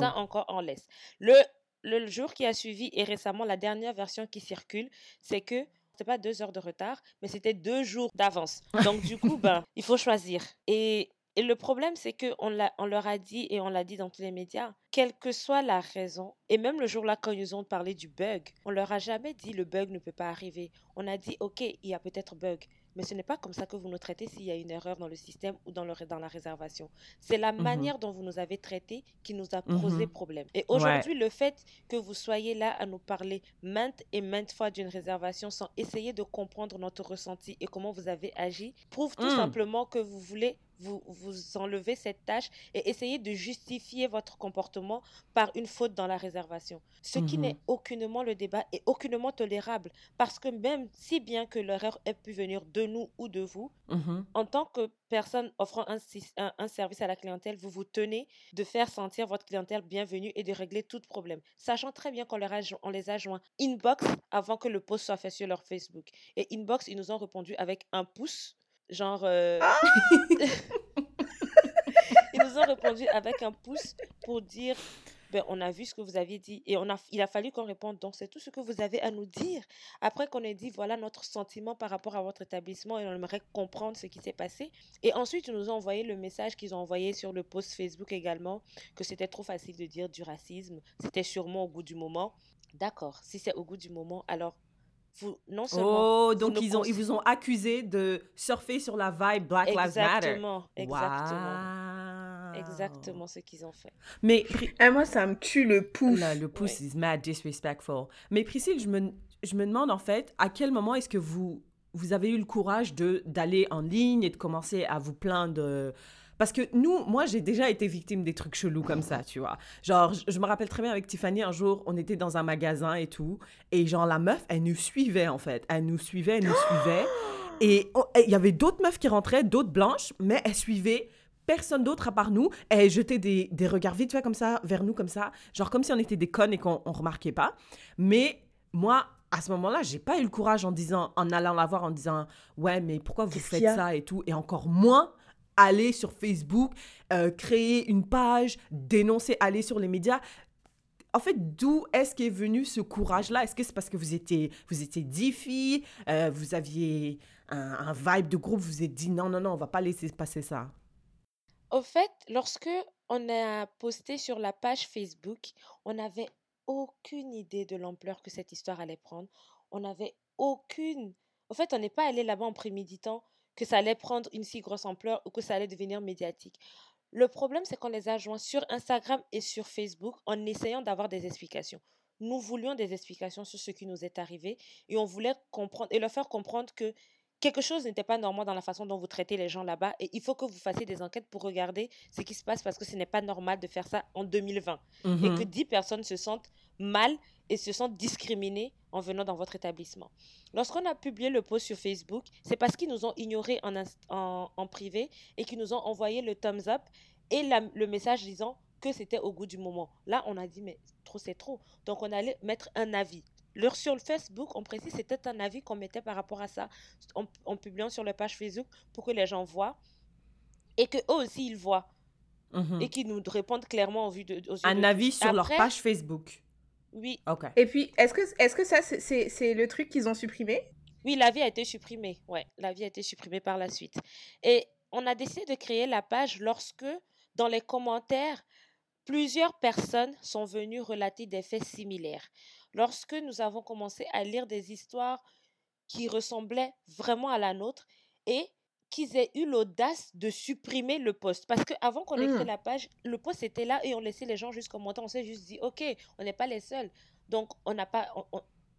[SPEAKER 3] Ça encore, on laisse. Le, le jour qui a suivi et récemment, la dernière version qui circule, c'est que c'était pas deux heures de retard, mais c'était deux jours d'avance. Donc, du coup, ben, il faut choisir. Et, et le problème, c'est qu'on on leur a dit, et on l'a dit dans tous les médias, quelle que soit la raison, et même le jour-là, quand ils ont parlé du bug, on leur a jamais dit le bug ne peut pas arriver. On a dit, OK, il y a peut-être bug. Mais ce n'est pas comme ça que vous nous traitez s'il y a une erreur dans le système ou dans, le, dans la réservation. C'est la
[SPEAKER 1] Mhm.
[SPEAKER 3] manière dont vous nous avez traités qui nous a posé
[SPEAKER 1] Mhm.
[SPEAKER 3] problème. Et
[SPEAKER 1] Ouais.
[SPEAKER 3] aujourd'hui, le fait que vous soyez là à nous parler maintes et maintes fois d'une réservation sans essayer de comprendre notre ressenti et comment vous avez agi prouve tout
[SPEAKER 1] Mm.
[SPEAKER 3] simplement que vous voulez vous, vous enlever cette tâche et essayer de justifier votre comportement par une faute dans la réservation. Ce qui
[SPEAKER 1] Mhm.
[SPEAKER 3] n'est aucunement le débat et aucunement tolérable parce que même si bien que l'erreur ait pu venir de nous ou de vous,
[SPEAKER 1] Mhm.
[SPEAKER 3] en tant que personne offrant un, sis- un- un service à la clientèle, vous vous tenez de faire sentir votre clientèle bienvenue et de régler tout problème, sachant très bien qu'on leur a jo- on les a joints inbox avant que le post soit fait sur leur Facebook. Et inbox, ils nous ont répondu avec un pouce, genre... euh, ils nous ont répondu avec un pouce pour dire ben, on a vu ce que vous aviez dit et on a, il a fallu qu'on réponde. Donc, c'est tout ce que vous avez à nous dire. Après qu'on ait dit, voilà notre sentiment par rapport à votre établissement et on aimerait comprendre ce qui s'est passé. Et ensuite, ils nous ont envoyé le message qu'ils ont envoyé sur le post Facebook également, que c'était trop facile de dire du racisme. C'était sûrement au goût du moment. D'accord, si c'est au goût du moment, alors vous, non seulement.
[SPEAKER 1] Oh, donc ils, ont, ils vous ont accusé de surfer sur la vibe Black Lives Matter.
[SPEAKER 3] Exactement, exactement. Exactement ce qu'ils ont fait.
[SPEAKER 1] Mais
[SPEAKER 2] Et moi, ça me tue le pouce.
[SPEAKER 1] Là, le pouce is mad disrespectful. Mais Priscille, je me, je me demande en fait, à quel moment est-ce que vous, vous avez eu le courage de d'aller en ligne et de commencer à vous plaindre de parce que nous, moi, j'ai déjà été victime des trucs chelous comme ça, tu vois. Genre, je, je me rappelle très bien avec Tiffany, un jour, on était dans un magasin et tout. Et genre, la meuf, elle nous suivait, en fait. Elle nous suivait, elle nous suivait. Et il y avait d'autres meufs qui rentraient, d'autres blanches, mais elle suivait personne d'autre à part nous. Elle jetait des, des regards vite fait comme ça, vers nous, comme ça. Genre, comme si on était des connes et qu'on on remarquait pas. Mais moi, à ce moment-là, j'ai pas eu le courage en disant, en allant la voir, en disant, ouais, mais pourquoi vous faites ça et tout? Et encore moins aller sur Facebook, euh, créer une page, dénoncer, aller sur les médias. En fait, d'où est-ce qu'est venu ce courage-là? Est-ce que c'est parce que vous étiez, vous étiez dix filles, euh, vous aviez un, vibe de groupe, vous vous êtes dit non, non, non, on va pas laisser passer ça?
[SPEAKER 3] Au fait, lorsque on a posté sur la page Facebook, on n'avait aucune idée de l'ampleur que cette histoire allait prendre. On n'avait aucune... Au fait, on n'est pas allé là-bas en préméditant que ça allait prendre une si grosse ampleur ou que ça allait devenir médiatique. Le problème, c'est qu'on les a joints sur Instagram et sur Facebook en essayant d'avoir des explications. Nous voulions des explications sur ce qui nous est arrivé et on voulait comprendre et leur faire comprendre que quelque chose n'était pas normal dans la façon dont vous traitez les gens là-bas et il faut que vous fassiez des enquêtes pour regarder ce qui se passe parce que ce n'est pas normal de faire ça en 2020 et que 10 personnes se sentent mal et se sentent discriminées en venant dans votre établissement. Lorsqu'on a publié le post sur Facebook, c'est parce qu'ils nous ont ignorés en, inst- en, en privé et qu'ils nous ont envoyé le thumbs up et la- le message disant que c'était au goût du moment. Là, on a dit, mais trop, c'est trop. Donc, on allait mettre un avis. Leur, sur le Facebook, on précise, c'était un avis qu'on mettait par rapport à ça en, en publiant sur la page Facebook pour que les gens voient et que eux aussi ils voient
[SPEAKER 1] Mhm.
[SPEAKER 3] et qu'ils nous répondent clairement au vu de, aux yeux de
[SPEAKER 1] Un avis sur leur page Facebook.
[SPEAKER 3] Oui,
[SPEAKER 1] Ok.
[SPEAKER 2] Et puis, est-ce que, est-ce que ça, c'est le truc qu'ils ont supprimé?
[SPEAKER 3] Oui, l'avis a été supprimé. Ouais, l'avis a été supprimé par la suite. Et on a décidé de créer la page lorsque, dans les commentaires, plusieurs personnes sont venues relater des faits similaires. Lorsque nous avons commencé à lire des histoires qui ressemblaient vraiment à la nôtre et qu'ils aient eu l'audace de supprimer le post. Parce qu'avant qu'on ait créé
[SPEAKER 2] Mm.
[SPEAKER 3] la page, le post était là et on laissait les gens juste commenter. On s'est juste dit, OK, on n'est pas les seuls. Donc, on n'a pas,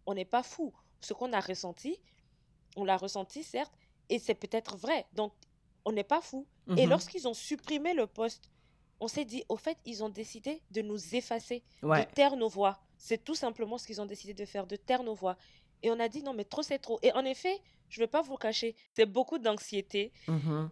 [SPEAKER 3] on- n'est pas fou. Ce qu'on a ressenti, on l'a ressenti, certes, et c'est peut-être vrai. Donc, on n'est pas fou. Et
[SPEAKER 1] Mhm.
[SPEAKER 3] lorsqu'ils ont supprimé le post, on s'est dit, au fait, ils ont décidé de nous effacer,
[SPEAKER 1] Ouais.
[SPEAKER 3] de taire nos voix. C'est tout simplement ce qu'ils ont décidé de faire, de taire nos voix. Et on a dit, non, mais trop, c'est trop. Et en effet, je ne vais pas vous le cacher, c'est beaucoup d'anxiété.
[SPEAKER 1] Mhm.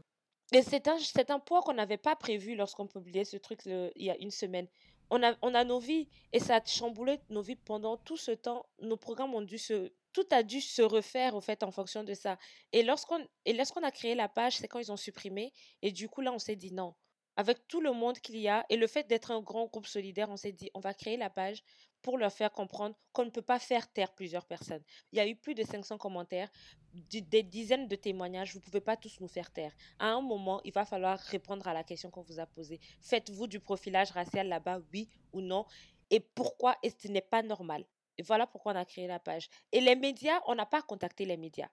[SPEAKER 3] Et c'est un, c'est un poids qu'on n'avait pas prévu lorsqu'on publiait ce truc le- il y a une semaine. On a, on a nos vies et ça a chamboulé nos vies pendant tout ce temps. Nos programmes ont dû se... Tout a dû se refaire, au fait, en fonction de ça. Et lorsqu'on, et lorsqu'on a créé la page, c'est quand ils ont supprimé. Et du coup, là, on s'est dit non. Avec tout le monde qu'il y a et le fait d'être un grand groupe solidaire, on s'est dit on va créer la page pour leur faire comprendre qu'on ne peut pas faire taire plusieurs personnes. Il y a eu plus de 500 commentaires, des dizaines de témoignages. Vous ne pouvez pas tous nous faire taire. À un moment, il va falloir répondre à la question qu'on vous a posée. Faites-vous du profilage racial là-bas, oui ou non? Et pourquoi Et ce n'est pas normal? Voilà pourquoi on a créé la page. Et les médias, on n'a pas contacté les médias.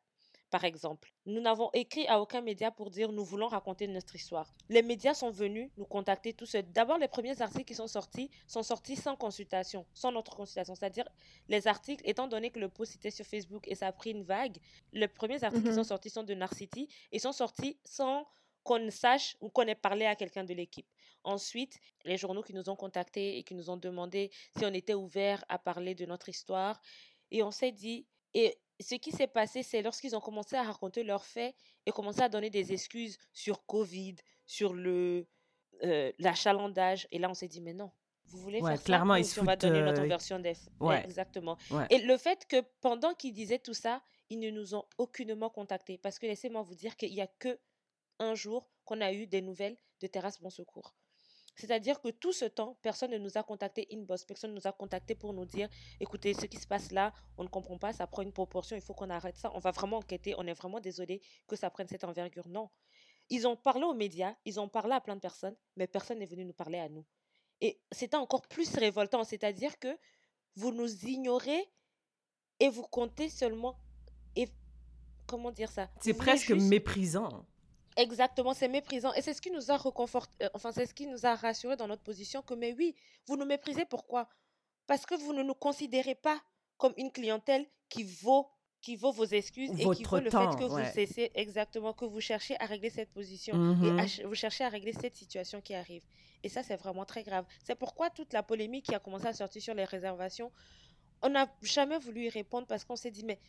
[SPEAKER 3] Par exemple, nous n'avons écrit à aucun média pour dire nous voulons raconter notre histoire. Les médias sont venus nous contacter tous seuls. D'abord, les premiers articles qui sont sortis sont sortis sans consultation, sans notre consultation. C'est-à-dire, les articles, étant donné que le post était sur Facebook et ça a pris une vague, les premiers articles qui
[SPEAKER 2] Mhm.
[SPEAKER 3] sont sortis sont de Narcity et sont sortis sans qu'on sache ou qu'on ait parlé à quelqu'un de l'équipe. Ensuite, les journaux qui nous ont contactés et qui nous ont demandé si on était ouvert à parler de notre histoire. Et on s'est dit, et ce qui s'est passé, c'est lorsqu'ils ont commencé à raconter leurs faits et commencé à donner des excuses sur Covid, sur le euh, l'achalandage. Et là, on s'est dit, mais non, vous voulez
[SPEAKER 1] Ouais,
[SPEAKER 3] faire ça
[SPEAKER 1] clairement,
[SPEAKER 3] ou
[SPEAKER 1] ils
[SPEAKER 3] si on va donner notre
[SPEAKER 1] euh,
[SPEAKER 3] version des
[SPEAKER 1] ouais.
[SPEAKER 3] Exactement.
[SPEAKER 1] Ouais.
[SPEAKER 3] Et le fait que pendant qu'ils disaient tout ça, ils ne nous ont aucunement contactés. Parce que laissez-moi vous dire qu'il n'y a que un jour qu'on a eu des nouvelles de Terrasse Bon Secours. C'est-à-dire que tout ce temps, personne ne nous a contacté inbox, personne ne nous a contacté pour nous dire, écoutez, ce qui se passe là, on ne comprend pas, ça prend une proportion, il faut qu'on arrête ça, on va vraiment enquêter, on est vraiment désolé que ça prenne cette envergure. Non. Ils ont parlé aux médias, ils ont parlé à plein de personnes, mais personne n'est venu nous parler à nous. Et c'était encore plus révoltant, c'est-à-dire que vous nous ignorez et vous comptez seulement. Et comment dire ça
[SPEAKER 1] C'est presque méprisant.
[SPEAKER 3] Exactement, c'est méprisant. Et c'est ce qui nous a reconforté, euh, enfin, c'est ce qui nous a rassuré dans notre position que, mais oui, vous nous méprisez. Pourquoi? Parce que vous ne nous considérez pas comme une clientèle qui vaut qui vaut vos excuses et qui vaut le fait que vous cessez exactement, que vous cherchez à régler cette position et mmh vous cherchez à régler cette situation qui arrive. Et ça, c'est vraiment très grave. C'est pourquoi toute la polémique qui a commencé à sortir sur les réservations, on n'a jamais voulu y répondre parce qu'on s'est dit, mais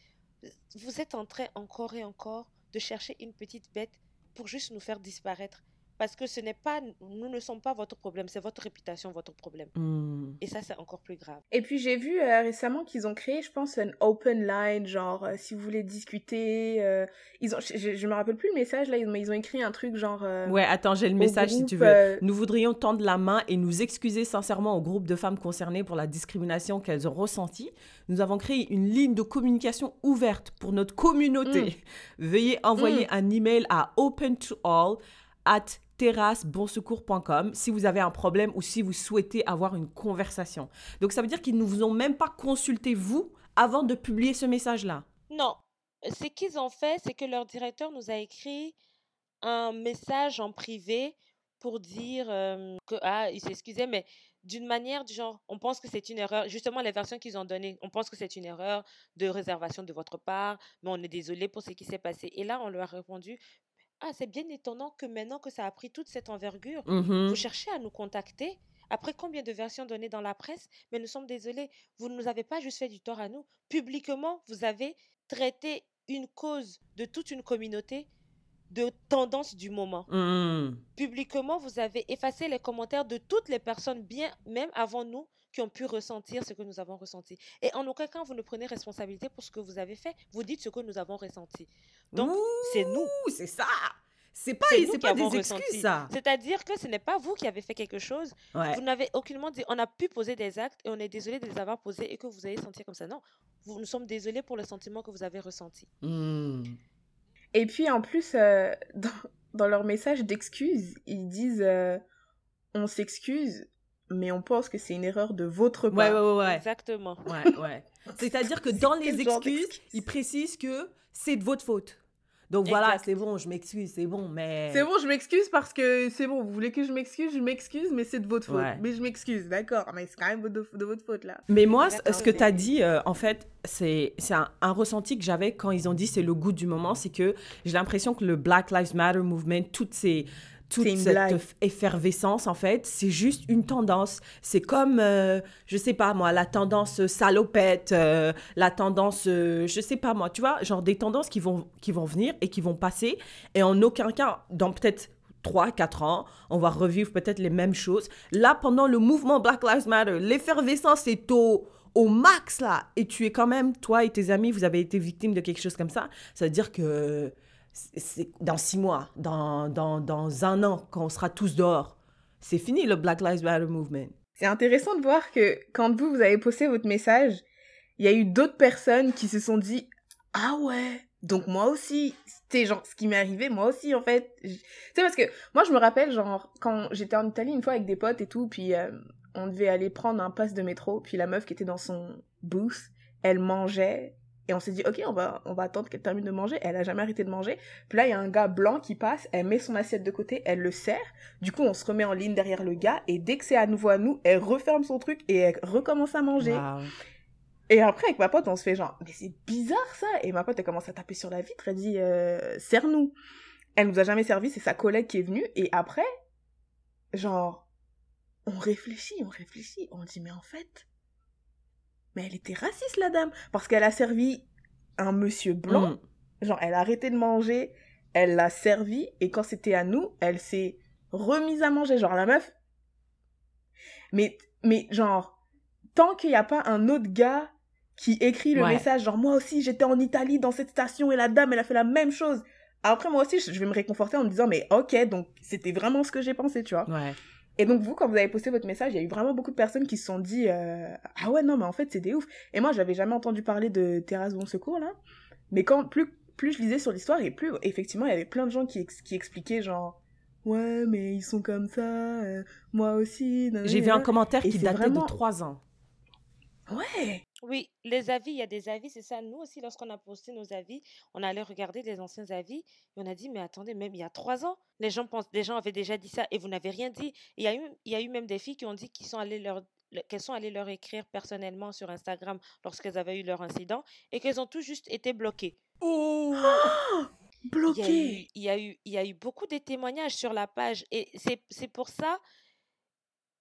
[SPEAKER 3] vous êtes en train encore et encore de chercher une petite bête pour juste nous faire disparaître. Parce que ce n'est pas, nous ne sommes pas votre problème, c'est votre réputation, votre problème. Hmm. Et ça, c'est encore plus grave.
[SPEAKER 2] Et puis j'ai vu euh, récemment qu'ils ont créé, je pense, un open line, genre euh, si vous voulez discuter. Euh, ils ont, je, je, me rappelle plus le message là, ils ont, ils ont écrit un truc genre.
[SPEAKER 1] ouais, attends, j'ai le message si tu veux. Nous voudrions tendre la main et nous excuser sincèrement au groupe de femmes concernées pour la discrimination qu'elles ont ressentie. Nous avons créé une ligne de communication ouverte pour notre communauté. Hmm. Veuillez envoyer hmm. un email à open to all at terrassebonsecours.com si vous avez un problème ou si vous souhaitez avoir une conversation. Donc ça veut dire qu'ils ne vous ont même pas consulté vous avant de publier ce message-là?
[SPEAKER 3] Non. Ce qu'ils ont fait, c'est que leur directeur nous a écrit un message en privé pour dire euh, que ah, il s'excusait, mais d'une manière du genre, on pense que c'est une erreur. Justement, les versions qu'ils ont données, on pense que c'est une erreur de réservation de votre part, mais on est désolé pour ce qui s'est passé. Et là, on leur a répondu, ah, c'est bien étonnant que maintenant que ça a pris toute cette envergure, mmh vous cherchez à nous contacter. Après combien de versions données dans la presse? Mais nous sommes désolés, vous ne nous avez pas juste fait du tort à nous. Publiquement, vous avez traité une cause de toute une communauté de tendance du moment. Mmh. Publiquement, vous avez effacé les commentaires de toutes les personnes, bien même avant nous, qui ont pu ressentir ce que nous avons ressenti. Et en aucun cas, vous ne prenez responsabilité pour ce que vous avez fait. Vous dites ce que nous avons ressenti. Donc, c'est nous.
[SPEAKER 1] C'est ça. C'est pas, c'est pas des excuses, ça.
[SPEAKER 3] C'est-à-dire que ce n'est pas vous qui avez fait quelque chose. Vous n'avez aucunement dit, on a pu poser des actes et on est désolé de les avoir posés et que vous avez senti comme ça. Non, vous, nous sommes désolés pour le sentiment que vous avez ressenti.
[SPEAKER 2] Hmm. Et puis en plus, euh, dans, dans, leur message d'excuses, ils disent euh, on s'excuse, mais on pense que c'est une erreur de votre
[SPEAKER 1] part. Ouais, ouais, ouais.
[SPEAKER 3] Exactement.
[SPEAKER 1] Ouais, ouais. C'est-à-dire que dans les excuses, ils précisent que c'est de votre faute. Donc voilà, c'est bon, je m'excuse, c'est bon, mais...
[SPEAKER 2] C'est bon, je m'excuse parce que c'est bon, vous voulez que je m'excuse, je m'excuse, mais c'est de votre faute. Mais je m'excuse, d'accord, mais c'est quand même de, votre faute là.
[SPEAKER 1] Mais moi, ce que tu as dit, euh, en fait, c'est un, un ressenti que j'avais quand ils ont dit c'est le goût du moment, c'est que j'ai l'impression que le Black Lives Matter movement, toutes ces toute cette effervescence, en fait, c'est juste une tendance. C'est comme, euh, je sais pas moi, la tendance salopette, euh, la tendance, euh, je sais pas moi, tu vois, genre des tendances qui vont, qui vont venir et qui vont passer. Et en aucun cas, dans peut-être 3, 4 ans, on va revivre peut-être les mêmes choses. Là, pendant le mouvement Black Lives Matter, l'effervescence est au, au max là. Et tu es quand même, toi et tes amis, vous avez été victime de quelque chose comme ça. Ça veut dire que c'est dans six mois, dans, dans, dans un an, quand on sera tous dehors. C'est fini le Black Lives Matter movement.
[SPEAKER 2] C'est intéressant de voir que quand vous, vous avez posté votre message, il y a eu d'autres personnes qui se sont dit Ah ouais, donc moi aussi, c'était genre ce qui m'est arrivé, moi aussi en fait. Sais, parce que moi je me rappelle, genre, quand j'étais en Italie une fois avec des potes et tout, puis euh, on devait aller prendre un pass de métro, puis la meuf qui était dans son booth, elle mangeait et on s'est dit, ok, on va, on va attendre qu'elle termine de manger. Elle a jamais arrêté de manger. Puis là, il y a un gars blanc qui passe, elle met son assiette de côté, elle le serre. Du coup, on se remet en ligne derrière le gars. Et dès que c'est à nouveau à nous, elle referme son truc et elle recommence à manger. Et après, avec ma pote, on se fait genre, mais c'est bizarre ça. Et ma pote, elle commence à taper sur la vitre. Elle dit, euh, serre-nous. Elle nous a jamais servi, c'est sa collègue qui est venue. Et après, genre, on réfléchit, on réfléchit. On dit, mais en fait, mais elle était raciste, la dame. Parce qu'elle a servi un monsieur blanc. Mm. Genre, elle a arrêté de manger, elle l'a servi, et quand c'était à nous, elle s'est remise à manger. Genre, la meuf. Mais, mais genre, tant qu'il n'y a pas un autre gars qui écrit le message, genre, moi aussi, j'étais en Italie dans cette station et la dame, elle a fait la même chose. Après, moi aussi, je vais me réconforter en me disant, mais ok, donc c'était vraiment ce que j'ai pensé, tu vois.
[SPEAKER 1] Ouais.
[SPEAKER 2] Et donc, vous, quand vous avez posté votre message, il y a eu vraiment beaucoup de personnes qui se sont dit euh, Ah ouais, non, mais en fait, c'est des ouf. Et moi, j'avais jamais entendu parler de Terrasse Bon Secours, là. Mais quand plus, plus je lisais sur l'histoire, et plus, effectivement, il y avait plein de gens qui, qui expliquaient, genre, ouais, mais ils sont comme ça, euh, moi aussi.
[SPEAKER 1] J'ai vu un commentaire qui datait de trois ans.
[SPEAKER 2] Ouais.
[SPEAKER 3] Oui, les avis, il y a des avis, c'est ça. Nous aussi, lorsqu'on a posté nos avis, on allait regarder les anciens avis et on a dit, mais attendez, même il y a trois ans, les gens, pensent, les gens avaient déjà dit ça et vous n'avez rien dit. Il y, a eu, il y a eu même des filles qui ont dit qu'ils sont allées leur qu'elles sont allées leur écrire personnellement sur Instagram lorsqu'elles avaient eu leur incident et qu'elles ont tout juste été bloquées.
[SPEAKER 2] Oh Bloquées
[SPEAKER 3] il y, a eu, il y a eu beaucoup de témoignages sur la page et c'est pour ça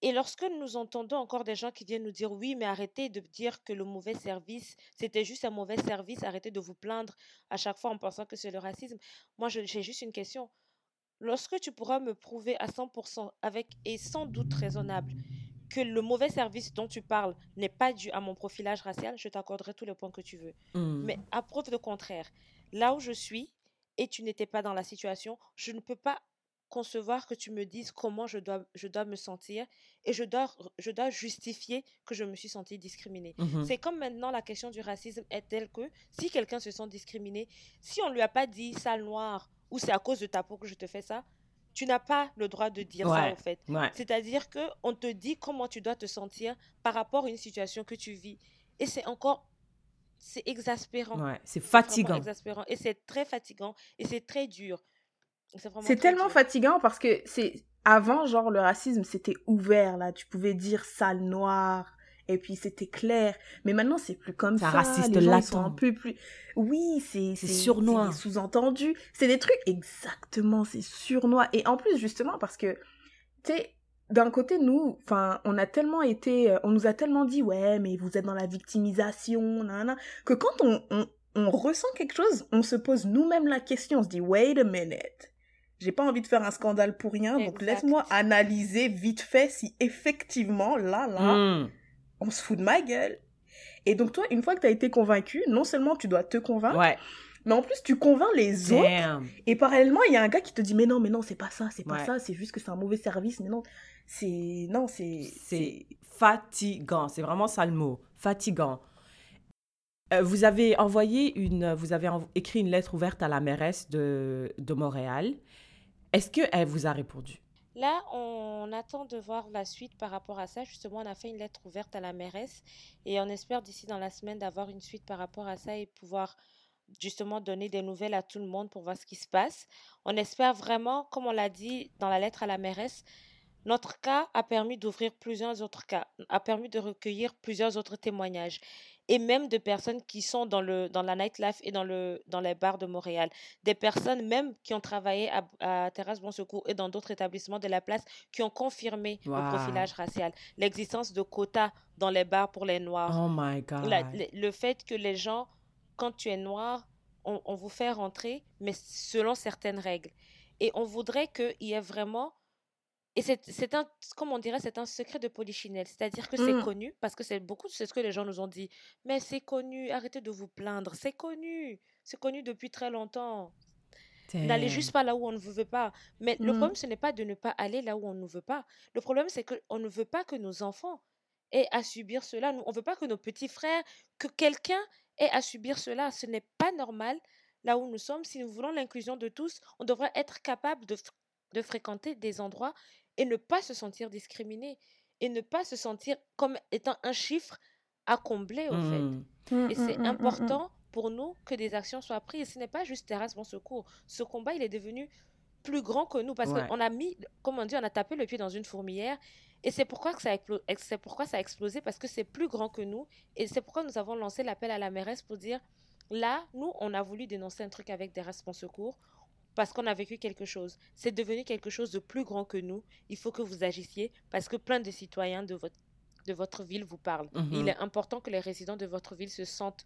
[SPEAKER 3] et lorsque nous entendons encore des gens qui viennent nous dire oui, mais arrêtez de dire que le mauvais service, c'était juste un mauvais service, arrêtez de vous plaindre à chaque fois en pensant que c'est le racisme. Moi, j'ai juste une question. Lorsque tu pourras me prouver à 100% avec et sans doute raisonnable que le mauvais service dont tu parles n'est pas dû à mon profilage racial, je t'accorderai tous les points que tu veux.
[SPEAKER 1] Mmh.
[SPEAKER 3] Mais à preuve de contraire, là où je suis et tu n'étais pas dans la situation, je ne peux pas concevoir que tu me dises comment je dois, je dois me sentir et je dois, je dois justifier que je me suis sentie discriminée.
[SPEAKER 1] Mmh
[SPEAKER 3] C'est comme maintenant la question du racisme est telle que si quelqu'un se sent discriminé, si on lui a pas dit sale noir ou c'est à cause de ta peau que je te fais ça, tu n'as pas le droit de dire ça en fait. C'est-à-dire que on te dit comment tu dois te sentir par rapport à une situation que tu vis et c'est encore c'est exaspérant.
[SPEAKER 1] c'est fatigant.
[SPEAKER 3] exaspérant et c'est très fatigant et c'est très dur.
[SPEAKER 2] C'est tellement fatigant parce que c'est avant genre le racisme c'était ouvert là, tu pouvais dire sale noir et puis c'était clair. Mais maintenant c'est plus comme ça.
[SPEAKER 1] raciste les gens,
[SPEAKER 2] un peu plus. Oui, c'est
[SPEAKER 1] c'est surnois.
[SPEAKER 2] Sous-entendu, c'est des trucs exactement, c'est surnois. Et en plus justement parce que tu sais d'un côté, nous, enfin, on a tellement été, euh, on nous a tellement dit, ouais, mais vous êtes dans la victimisation, nanana, que quand on, on, on ressent quelque chose, on se pose nous-mêmes la question, on se dit, wait a minute, j'ai pas envie de faire un scandale pour rien, donc laisse-moi analyser vite fait si effectivement, là, là,
[SPEAKER 1] hmm.
[SPEAKER 2] On se fout de ma gueule. Et donc toi, une fois que tu as été convaincu, non seulement tu dois te convaincre, mais en plus tu convaincs les autres. Et parallèlement, il y a un gars qui te dit mais non, mais non, c'est pas ça, c'est pas ça, c'est juste que c'est un mauvais service, mais non, c'est non, c'est
[SPEAKER 1] c'est fatigant, c'est vraiment ça le mot, fatigant. Euh, vous avez envoyé une, vous avez écrit une lettre ouverte à la mairesse de, de Montréal. Est-ce qu'elle vous a répondu?
[SPEAKER 3] Là, on attend de voir la suite par rapport à ça. Justement, on a fait une lettre ouverte à la mairesse et on espère d'ici dans la semaine d'avoir une suite par rapport à ça et pouvoir justement donner des nouvelles à tout le monde pour voir ce qui se passe. On espère vraiment, comme on l'a dit dans la lettre à la mairesse, notre cas a permis d'ouvrir plusieurs autres cas, a permis de recueillir plusieurs autres témoignages et même de personnes qui sont dans, le, dans la nightlife et dans, le, dans les bars de Montréal. Des personnes même qui ont travaillé à, à Terrasse Bon Secours et dans d'autres établissements de la place qui ont confirmé le profilage racial, l'existence de quotas dans les bars pour les Noirs.
[SPEAKER 1] Oh my God.
[SPEAKER 3] le, fait que les gens, quand tu es noir, on, on vous fait rentrer, mais selon certaines règles. Et on voudrait qu'il y ait vraiment et c'est un, comme on dirait, c'est un secret de polichinelle. C'est-à-dire que c'est mmh. connu, parce que c'est beaucoup, c'est ce que les gens nous ont dit. Mais c'est connu, arrêtez de vous plaindre. C'est connu. C'est connu depuis très longtemps. N'allez juste pas là où on ne veut pas. Mais le mmh. problème, ce n'est pas de ne pas aller là où on ne veut pas. Le problème, c'est qu'on ne veut pas que nos enfants aient à subir cela. on ne veut pas que nos petits frères, que quelqu'un ait à subir cela. Ce n'est pas normal là où nous sommes. Si nous voulons l'inclusion de tous, on devrait être capable de, de fréquenter des endroits et ne pas se sentir discriminé et ne pas se sentir comme étant un chiffre à combler, au fait. Mmh. Mmh, et c'est mmh, important pour nous que des actions soient prises. Ce n'est pas juste Terrasse Bon Secours. Ce combat, il est devenu plus grand que nous parce qu'on a mis, comme on dit, on a tapé le pied dans une fourmilière. Et c'est pourquoi, que ça a c'est pourquoi ça a explosé, parce que c'est plus grand que nous. Et c'est pourquoi nous avons lancé l'appel à la mairesse pour dire, là, nous, on a voulu dénoncer un truc avec des Bon Secours parce qu'on a vécu quelque chose. C'est devenu quelque chose de plus grand que nous. Il faut que vous agissiez parce que plein de citoyens de votre, de votre ville vous parlent. Il mhm. est important que les résidents de votre ville se sentent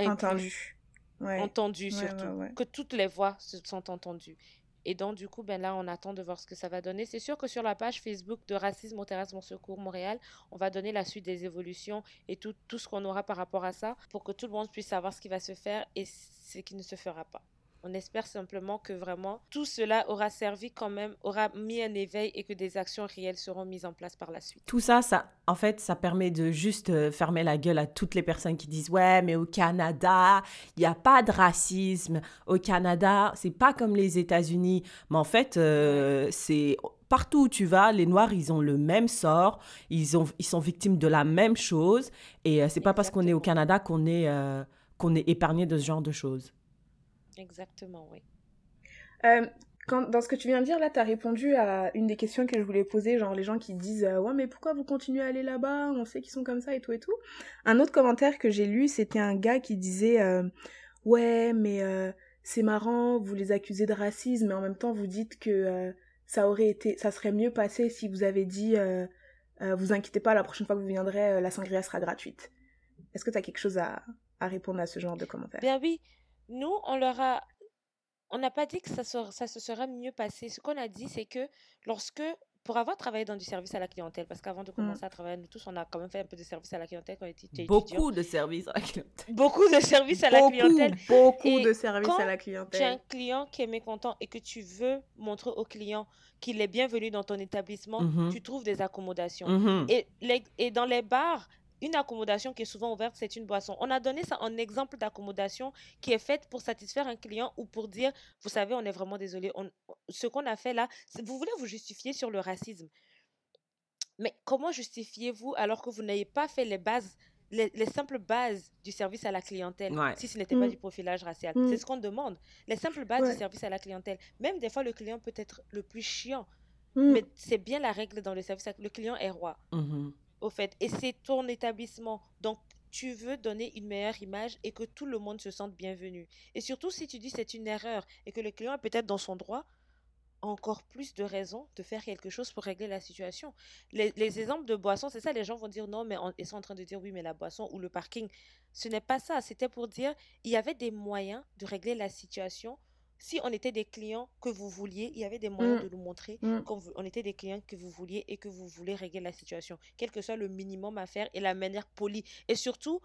[SPEAKER 2] entendus.
[SPEAKER 3] Entendus surtout. que toutes les voix se sentent entendues. Et donc, du coup, ben là, on attend de voir ce que ça va donner. C'est sûr que sur la page Facebook de Racisme au Terrasse Mon Secours Montréal, on va donner la suite des évolutions et tout, tout ce qu'on aura par rapport à ça pour que tout le monde puisse savoir ce qui va se faire et ce qui ne se fera pas. On espère simplement que vraiment tout cela aura servi quand même, aura mis un éveil et que des actions réelles seront mises en place par la suite.
[SPEAKER 1] Tout ça, ça en fait, ça permet de juste euh, fermer la gueule à toutes les personnes qui disent ouais, mais au Canada, il n'y a pas de racisme. Au Canada, c'est pas comme les États-Unis. Mais en fait, euh, c'est partout où tu vas, les Noirs, ils ont le même sort, ils, ont, ils sont victimes de la même chose. Et euh, c'est pas parce qu'on est au Canada qu'on est, qu'on est épargné de ce genre de choses.
[SPEAKER 3] Exactement, oui.
[SPEAKER 2] Euh, quand, dans ce que tu viens de dire, là, tu as répondu à une des questions que je voulais poser, genre les gens qui disent euh, Ouais, mais pourquoi vous continuez à aller là-bas? On sait qu'ils sont comme ça et tout et tout. Un autre commentaire que j'ai lu, c'était un gars qui disait euh, Ouais, mais c'est marrant, vous les accusez de racisme, mais en même temps, vous dites que ça aurait été, ça serait mieux passé si vous avez dit Vous inquiétez pas, la prochaine fois que vous viendrez, la sangria sera gratuite. Est-ce que tu as quelque chose à, à répondre à ce genre de commentaires
[SPEAKER 3] Bien oui, nous, on leur a... On n'a pas dit que ça, ça se serait mieux passé. Ce qu'on a dit, c'est que lorsque, pour avoir travaillé dans du service à la clientèle, parce qu'avant de mmh. commencer à travailler, nous tous, on a quand même fait un peu de service à la clientèle quand on était
[SPEAKER 1] Beaucoup de services à la clientèle.
[SPEAKER 3] Beaucoup de services à la clientèle.
[SPEAKER 2] Beaucoup de services à la clientèle.
[SPEAKER 3] tu as un client qui est mécontent et que tu veux montrer au client qu'il est bienvenu dans ton établissement, mmh tu trouves des accommodations. Mmh et, et dans les bars, une accommodation qui est souvent ouverte, c'est une boisson. On a donné ça en exemple d'accommodation qui est faite pour satisfaire un client ou pour dire, vous savez, on est vraiment désolé. ce qu'on a fait là, vous voulez vous justifier sur le racisme. Mais comment justifiez-vous alors que vous n'avez pas fait les bases, les, simples bases du service à la clientèle, si ce n'était pas mm. du profilage racial? Mm. C'est ce qu'on demande. Les simples bases du service à la clientèle. Même des fois, le client peut être le plus chiant. Mm. Mais c'est bien la règle dans le service. Le client est roi. Mm-hmm au fait. Et c'est ton établissement. Donc, tu veux donner une meilleure image et que tout le monde se sente bienvenu. Et surtout, si tu dis c'est une erreur et que le client est peut-être dans son droit, encore plus de raisons de faire quelque chose pour régler la situation. Les, exemples de boissons, c'est ça, les gens vont dire non, mais ils sont en train de dire oui, mais la boisson ou le parking. Ce n'est pas ça, c'était pour dire il y avait des moyens de régler la situation si on était des clients que vous vouliez, il y avait des moyens mmh. de nous montrer mmh. qu'on était des clients que vous vouliez et que vous voulez régler la situation, quel que soit le minimum à faire et la manière polie. Et surtout,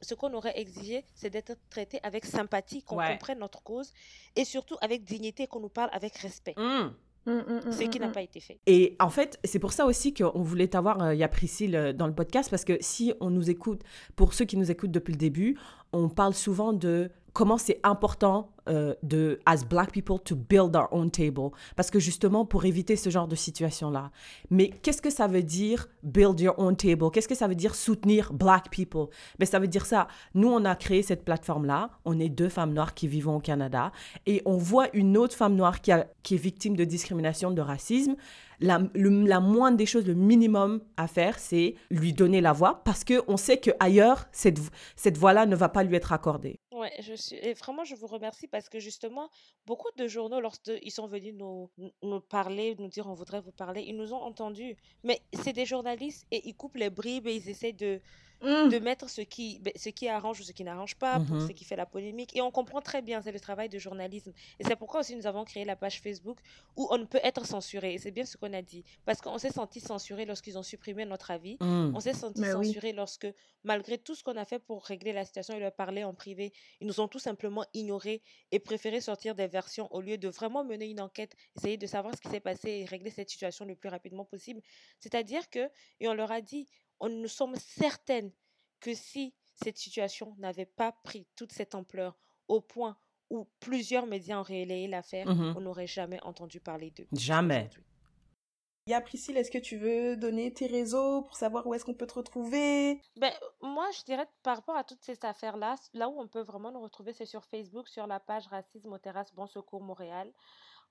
[SPEAKER 3] ce qu'on aurait exigé, c'est d'être traité avec sympathie, qu'on comprenne notre cause et surtout avec dignité, qu'on nous parle avec respect. Mmh. Ce qui n'a pas été fait.
[SPEAKER 1] Et en fait, c'est pour ça aussi qu'on voulait t'avoir, euh, il y a Priscille euh, dans le podcast, parce que si on nous écoute, pour ceux qui nous écoutent depuis le début, on parle souvent de comment c'est important euh, de, as black people, to build our own table. Parce que justement, pour éviter ce genre de situation-là. Mais qu'est-ce que ça veut dire build your own table? Qu'est-ce que ça veut dire soutenir black people? Ben, ça veut dire ça. Nous, on a créé cette plateforme-là. On est deux femmes noires qui vivons au Canada. Et on voit une autre femme noire qui, est victime de discrimination, de racisme. La, la moindre des choses, le minimum à faire, c'est lui donner la voix parce qu'on sait qu'ailleurs, cette, cette voix-là ne va pas lui être accordée.
[SPEAKER 3] Et vraiment, je vous remercie parce que justement, beaucoup de journaux, lorsqu'ils sont venus nous, nous parler, nous dire on voudrait vous parler, ils nous ont entendus. Mais c'est des journalistes et ils coupent les bribes et ils essaient de, Mmh. de mettre ce qui, ben, ce qui arrange ou ce qui n'arrange pas, pour mmh ce qui fait la polémique. Et on comprend très bien, c'est le travail de journalisme. Et c'est pourquoi aussi nous avons créé la page Facebook où on ne peut être censuré. Et c'est bien ce qu'on a dit. Parce qu'on s'est senti censuré lorsqu'ils ont supprimé notre avis. Mmh. On s'est senti censuré lorsque, malgré tout ce qu'on a fait pour régler la situation et leur parler en privé, ils nous ont tout simplement ignorés et préféré sortir des versions au lieu de vraiment mener une enquête, essayer de savoir ce qui s'est passé et régler cette situation le plus rapidement possible. C'est-à-dire que, et on leur a dit, on, nous sommes certaines que si cette situation n'avait pas pris toute cette ampleur au point où plusieurs médias ont relayé l'affaire, mmh on n'aurait jamais entendu parler d'eux.
[SPEAKER 1] Jamais.
[SPEAKER 2] Ya Priscille, est-ce que tu veux donner tes réseaux pour savoir où est-ce qu'on peut te retrouver?
[SPEAKER 3] Ben, Moi, je dirais par rapport à toutes ces affaires-là, là où on peut vraiment nous retrouver, c'est sur Facebook, sur la page Racisme au Terrasse Bon Secours Montréal.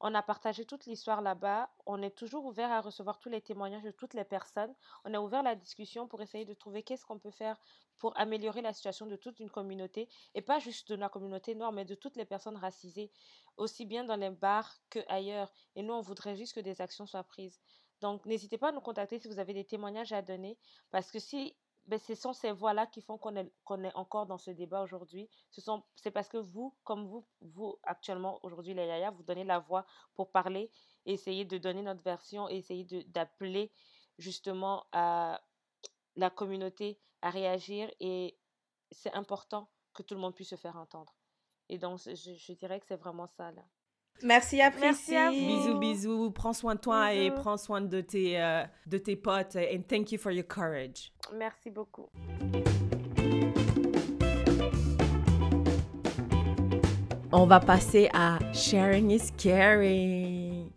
[SPEAKER 3] On a partagé toute l'histoire là-bas. On est toujours ouvert à recevoir tous les témoignages de toutes les personnes. On a ouvert la discussion pour essayer de trouver qu'est-ce qu'on peut faire pour améliorer la situation de toute une communauté, et pas juste de la communauté noire, mais de toutes les personnes racisées, aussi bien dans les bars qu'ailleurs. Et nous, on voudrait juste que des actions soient prises. Donc, n'hésitez pas à nous contacter si vous avez des témoignages à donner, parce que si ben, ce sont ces voix-là qui font qu'on est, qu'on est encore dans ce débat aujourd'hui. Ce c'est parce que vous, comme vous, vous actuellement aujourd'hui, les Yaya, vous donnez la voix pour parler, essayer de donner notre version essayer d'appeler justement à la communauté à réagir et c'est important que tout le monde puisse se faire entendre. Et donc, je, je dirais que c'est vraiment ça, là.
[SPEAKER 2] Merci,
[SPEAKER 3] à vous.
[SPEAKER 1] Bisous, bisous. Prends soin de toi et prends soin de tes, euh, de tes potes. And thank you for your courage.
[SPEAKER 3] Merci beaucoup.
[SPEAKER 1] On va passer à Sharing is Caring.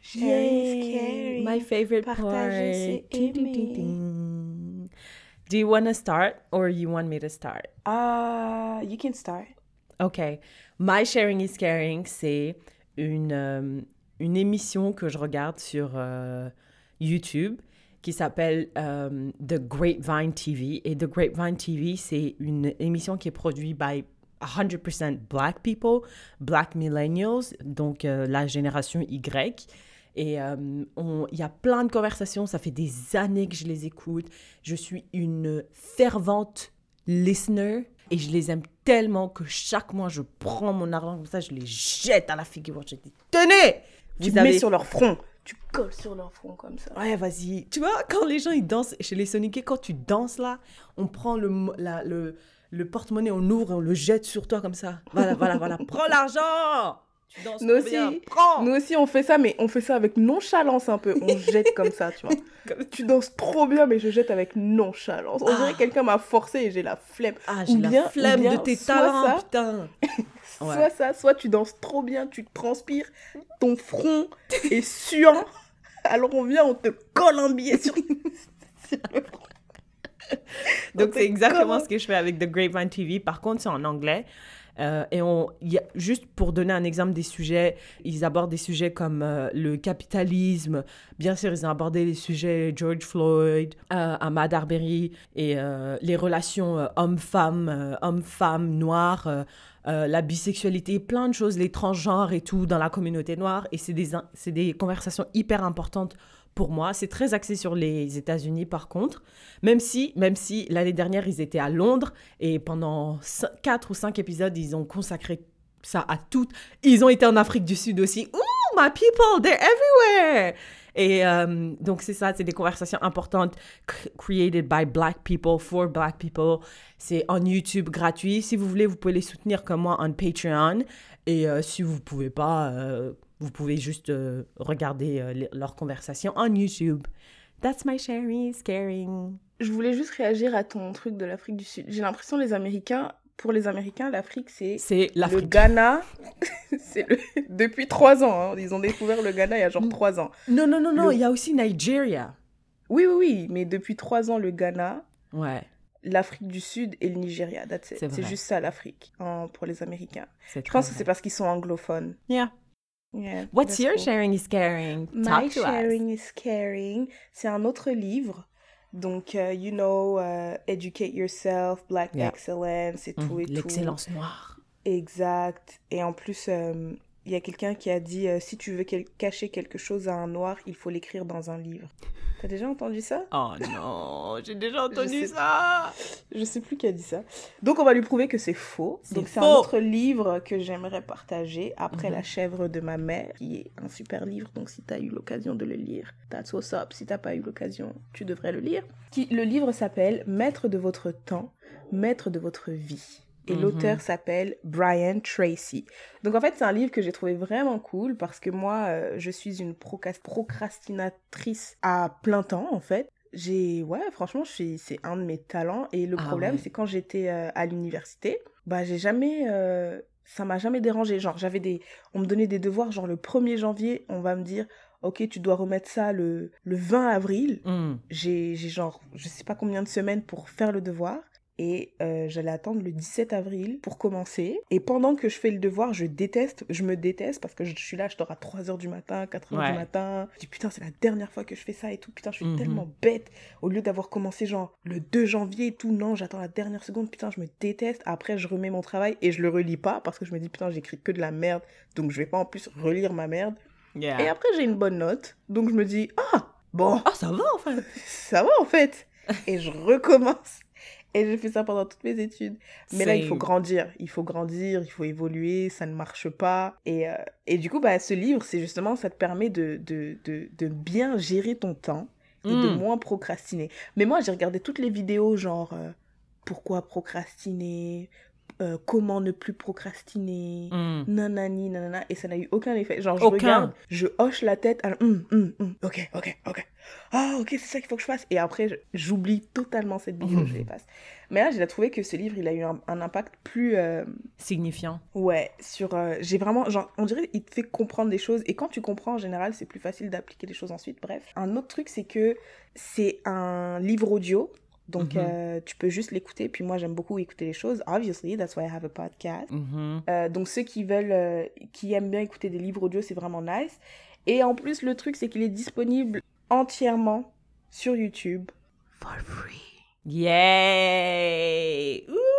[SPEAKER 2] Sharing is
[SPEAKER 1] Yay,
[SPEAKER 2] caring.
[SPEAKER 1] My favorite
[SPEAKER 2] Partager,
[SPEAKER 1] part. Ding, ding, ding. Do you want to start or you want me to start?
[SPEAKER 2] Ah, you can start.
[SPEAKER 1] OK. My Sharing is Caring, c'est une, euh, une émission que je regarde sur euh, YouTube qui s'appelle euh, The Grapevine TV. Et The Grapevine TV, c'est une émission qui est produite by 100% Black people, Black millennials, donc la génération Y. Et il y a plein de conversations, ça fait des années que je les écoute. Je suis une fervente listener et je les aime tellement que chaque mois, je prends mon argent comme ça, je les jette à la figure. Je dis, tenez
[SPEAKER 2] Tu te mets
[SPEAKER 1] avez-
[SPEAKER 2] sur leur front. Tu colles sur leur front comme ça.
[SPEAKER 1] Ouais, vas-y. Tu vois, quand les gens, ils dansent, chez les Soniqués, quand tu danses là, on prend le, la- le, le porte-monnaie, on ouvre et on le jette sur toi comme ça. Voilà, voilà, voilà. Prends l'argent Tu danses
[SPEAKER 2] Nous
[SPEAKER 1] trop bien.
[SPEAKER 2] aussi,
[SPEAKER 1] Prends
[SPEAKER 2] Nous aussi, on fait ça, mais on fait ça avec nonchalance un peu. On jette comme ça, tu vois.
[SPEAKER 1] Comme-
[SPEAKER 2] Tu danses trop bien, mais je jette avec nonchalance. On dirait
[SPEAKER 1] Ah.
[SPEAKER 2] que quelqu'un m'a forcé et j'ai la flemme.
[SPEAKER 1] Ah, j'ai la flemme
[SPEAKER 2] bien
[SPEAKER 1] de tes talents,
[SPEAKER 2] ça,
[SPEAKER 1] putain Ouais.
[SPEAKER 2] Soit ça, soit tu danses trop bien, tu transpires, ton front est suant. Alors on vient, on te colle un billet sur, sur le front.
[SPEAKER 1] Donc,
[SPEAKER 2] On
[SPEAKER 1] c'est
[SPEAKER 2] te
[SPEAKER 1] exactement ce que je fais avec The Grapevine TV. Par contre, c'est en anglais. Euh, et on, y a, juste pour donner un exemple des sujets, ils abordent des sujets comme euh, le capitalisme. Bien sûr, ils ont abordé les sujets George Floyd, euh, Ahmad Arbery et les relations homme-femme, homme-femme, noir, euh, la bisexualité, plein de choses, les transgenres et tout dans la communauté noire. Et c'est des, c'est des conversations hyper importantes pour moi. C'est très axé sur les États-Unis par contre. Même si, même si l'année dernière, ils étaient à Londres et pendant 4 ou 5 épisodes, ils ont consacré ça à toutes. Ils ont été en Afrique du Sud aussi. Ooh, my people, they're everywhere! Et euh, donc, c'est ça, c'est des conversations importantes created by black people, for black people. C'est en YouTube gratuit. Si vous voulez, vous pouvez les soutenir comme moi en Patreon. Et euh, si vous pouvez pas, euh, vous pouvez juste euh, regarder euh, leurs conversations en YouTube. That's my sharing, caring.
[SPEAKER 2] Je voulais juste réagir à ton truc de l'Afrique du Sud. J'ai l'impression les Américains, pour les Américains, l'Afrique c'est
[SPEAKER 1] C'est
[SPEAKER 2] le. Ghana. c'est le... depuis trois ans. hein. Ils ont découvert le Ghana il y a genre trois ans.
[SPEAKER 1] Non, non, non, non,
[SPEAKER 2] Le-
[SPEAKER 1] il y a aussi Nigeria.
[SPEAKER 2] Oui, oui, oui. Mais depuis trois ans, le Ghana,
[SPEAKER 1] Ouais,
[SPEAKER 2] l'Afrique du Sud et le Nigeria. That's it.
[SPEAKER 1] C'est
[SPEAKER 2] juste ça l'Afrique hein, pour les Américains. Je pense que c'est parce qu'ils sont anglophones.
[SPEAKER 1] Yeah.
[SPEAKER 2] Yeah,
[SPEAKER 1] What's your
[SPEAKER 2] cool.
[SPEAKER 1] sharing is caring?
[SPEAKER 2] My
[SPEAKER 1] us.
[SPEAKER 2] Sharing is Caring, c'est un autre livre. Donc, euh, you know, euh, Educate Yourself, Black
[SPEAKER 1] Yeah.
[SPEAKER 2] Excellence et tout
[SPEAKER 1] Mhm,
[SPEAKER 2] et tout.
[SPEAKER 1] L'excellence noire.
[SPEAKER 2] Exact. Et en plus, euh, il y a quelqu'un qui a dit euh, si tu veux quel- cacher quelque chose à un noir, il faut l'écrire dans un livre. T'as déjà entendu ça?
[SPEAKER 1] Oh non, j'ai déjà entendu ça.
[SPEAKER 2] Je sais plus qui a dit ça. Donc on va lui prouver que c'est faux. Donc c'est un autre livre que j'aimerais partager après
[SPEAKER 1] Mhm.
[SPEAKER 2] La chèvre de ma mère, qui est un super livre. Donc si t'as eu l'occasion de le lire, that's what's up. Si t'as pas eu l'occasion, tu devrais le lire. Qui, le livre s'appelle Maître de votre temps, maître de votre vie. Et
[SPEAKER 1] Mhm.
[SPEAKER 2] l'auteur s'appelle Brian Tracy. Donc en fait, c'est un livre que j'ai trouvé vraiment cool parce que moi, euh, je suis une procrast- procrastinatrice à plein temps en fait. J'ai, ouais, franchement, c'est un de mes talents. Et le
[SPEAKER 1] Ah
[SPEAKER 2] problème,
[SPEAKER 1] ouais.
[SPEAKER 2] c'est quand j'étais euh, à l'université, bah, j'ai jamais, euh, ça m'a jamais dérangé. Genre, j'avais des, on me donnait des devoirs, genre le 1er janvier, on va me dire, ok, tu dois remettre ça le, le 20 avril.
[SPEAKER 1] Mm.
[SPEAKER 2] J'ai, j'ai genre, je sais pas combien de semaines pour faire le devoir. Et euh, j'allais attendre le 17 avril pour commencer. Et pendant que je fais le devoir, je déteste, je me déteste parce que je suis là, je dors à 3h du matin, 4h
[SPEAKER 1] Ouais.
[SPEAKER 2] du matin. Je dis putain, c'est la dernière fois que je fais ça et tout. Putain, je suis
[SPEAKER 1] Mhm.
[SPEAKER 2] tellement bête. Au lieu d'avoir commencé genre le 2 janvier et tout, non, j'attends la dernière seconde. Putain, je me déteste. Après, je remets mon travail et je le relis pas parce que je me dis putain, j'écris que de la merde. Donc je vais pas en plus relire ma merde.
[SPEAKER 1] Yeah.
[SPEAKER 2] Et après, j'ai une bonne note. Donc je me dis ah, bon,
[SPEAKER 1] Ah, ça va enfin.
[SPEAKER 2] ça va en fait. Et je recommence. Et j'ai fait ça pendant toutes mes études. Mais là, il faut grandir. Il faut grandir, il faut évoluer, ça ne marche pas. Et, euh, et du coup, bah, ce livre, c'est justement, ça te permet de, de, de, de bien gérer ton temps et de
[SPEAKER 1] Mm.
[SPEAKER 2] moins procrastiner. Mais moi, j'ai regardé toutes les vidéos, genre, euh, pourquoi procrastiner euh, comment ne plus procrastiner,
[SPEAKER 1] Mm.
[SPEAKER 2] nanani, nanana, et ça n'a eu aucun effet. Genre, je
[SPEAKER 1] Aucun.
[SPEAKER 2] regarde, je hoche la tête, alors, hum, hum, ok, ok, ok. Ah, ok, c'est ça qu'il faut que je fasse. Et après, j'oublie totalement cette vidéo, je l'efface. Mais là, j'ai trouvé que ce livre, il a eu un, un impact plus. euh,
[SPEAKER 1] Signifiant.
[SPEAKER 2] Ouais, sur. euh, j'ai vraiment. Genre, on dirait il te fait comprendre des choses. Et quand tu comprends, en général, c'est plus facile d'appliquer les choses ensuite. Bref. Un autre truc, c'est que c'est un livre audio. Donc,
[SPEAKER 1] Mhm.
[SPEAKER 2] euh, tu peux juste l'écouter. Puis moi, j'aime beaucoup écouter les choses. Obviously, that's why I have a podcast.
[SPEAKER 1] Mhm.
[SPEAKER 2] Euh, donc, ceux qui veulent. euh, qui aiment bien écouter des livres audio, c'est vraiment nice. Et en plus, le truc, c'est qu'il est disponible entièrement sur YouTube. For free.
[SPEAKER 1] Yay! Ooh!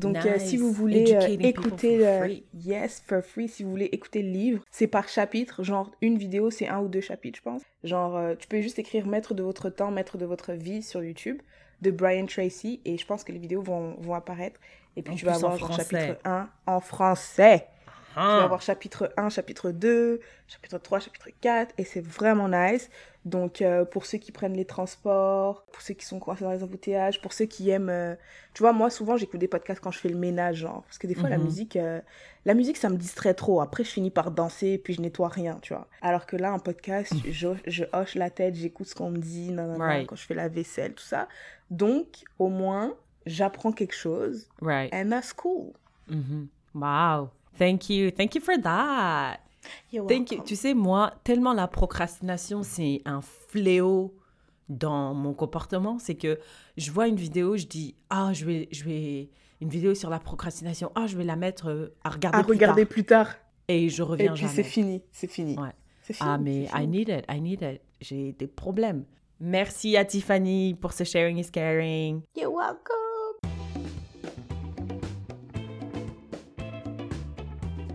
[SPEAKER 2] Donc, euh, si vous voulez euh, écouter,
[SPEAKER 1] for
[SPEAKER 2] euh,
[SPEAKER 1] free.
[SPEAKER 2] yes, for free, si vous voulez écouter le livre, c'est par chapitre. Genre, une vidéo, c'est un ou deux chapitres, je pense. Genre, euh, tu peux juste écrire Maître de votre temps, Maître de votre vie sur YouTube de Brian Tracy et je pense que les vidéos vont, vont apparaître. Et puis,
[SPEAKER 1] En
[SPEAKER 2] tu vas avoir genre, chapitre 1 en français. Tu vas avoir chapitre 1, chapitre 2, chapitre 3, chapitre 4, et c'est vraiment nice. Donc, euh, pour ceux qui prennent les transports, pour ceux qui sont coincés dans les embouteillages, pour ceux qui aiment... euh, Tu vois, moi, souvent, j'écoute des podcasts quand je fais le ménage, genre. Parce que des fois, la
[SPEAKER 1] Mhm.
[SPEAKER 2] musique, euh, la musique, ça me distrait trop. Après, je finis par danser, puis je nettoie rien, tu vois. Alors que là, un podcast, je, je hoche la tête, j'écoute ce qu'on me dit,
[SPEAKER 1] Right.
[SPEAKER 2] quand je fais la vaisselle, tout ça. Donc, au moins, j'apprends quelque chose,
[SPEAKER 1] Right.
[SPEAKER 2] and that's cool.
[SPEAKER 1] Mhm. Wow. Thank you. Thank you for that.
[SPEAKER 2] You're
[SPEAKER 1] Thank you. Tu sais, moi, tellement la procrastination, c'est un fléau dans mon comportement. C'est que je vois une vidéo, je dis, ah, je vais, je vais, une vidéo sur la procrastination, ah, je vais la mettre euh, à regarder
[SPEAKER 2] À
[SPEAKER 1] plus
[SPEAKER 2] regarder
[SPEAKER 1] tard.
[SPEAKER 2] plus tard.
[SPEAKER 1] Et je
[SPEAKER 2] Et
[SPEAKER 1] reviens
[SPEAKER 2] puis
[SPEAKER 1] jamais.
[SPEAKER 2] c'est fini, c'est fini.
[SPEAKER 1] Ouais.
[SPEAKER 2] C'est fini.
[SPEAKER 1] Ah, mais
[SPEAKER 2] c'est
[SPEAKER 1] I
[SPEAKER 2] fini.
[SPEAKER 1] need it, I need it. J'ai des problèmes. Merci à Tiffany pour ce sharing is caring.
[SPEAKER 2] You're welcome.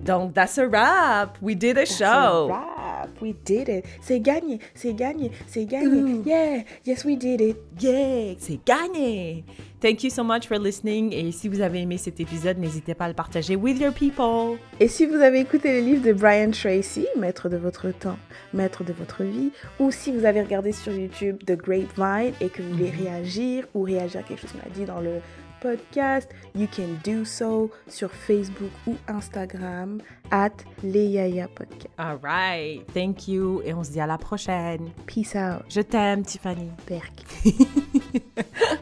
[SPEAKER 1] Donc, that's a wrap. We did a
[SPEAKER 2] That's a
[SPEAKER 1] show.
[SPEAKER 2] wrap. We did it. C'est gagné, c'est gagné, c'est gagné.
[SPEAKER 1] Ooh.
[SPEAKER 2] Yeah, yes we did it.
[SPEAKER 1] Yay, c'est gagné. Thank you so much for listening. Et si vous avez aimé cet épisode, n'hésitez pas à le partager with your people.
[SPEAKER 2] Et si vous avez écouté le livre de Brian Tracy, Maître de votre temps, Maître de votre vie, ou si vous avez regardé sur YouTube The Grapevine et que vous voulez
[SPEAKER 1] Mhm.
[SPEAKER 2] réagir ou réagir à quelque chose qu'on a dit dans le podcast, you can do so sur Facebook ou Instagram at Leyaya Podcast.
[SPEAKER 1] All right. Thank you. Et on se dit à la prochaine.
[SPEAKER 2] Peace out,
[SPEAKER 1] Je t'aime, Tiffany.
[SPEAKER 2] Berk.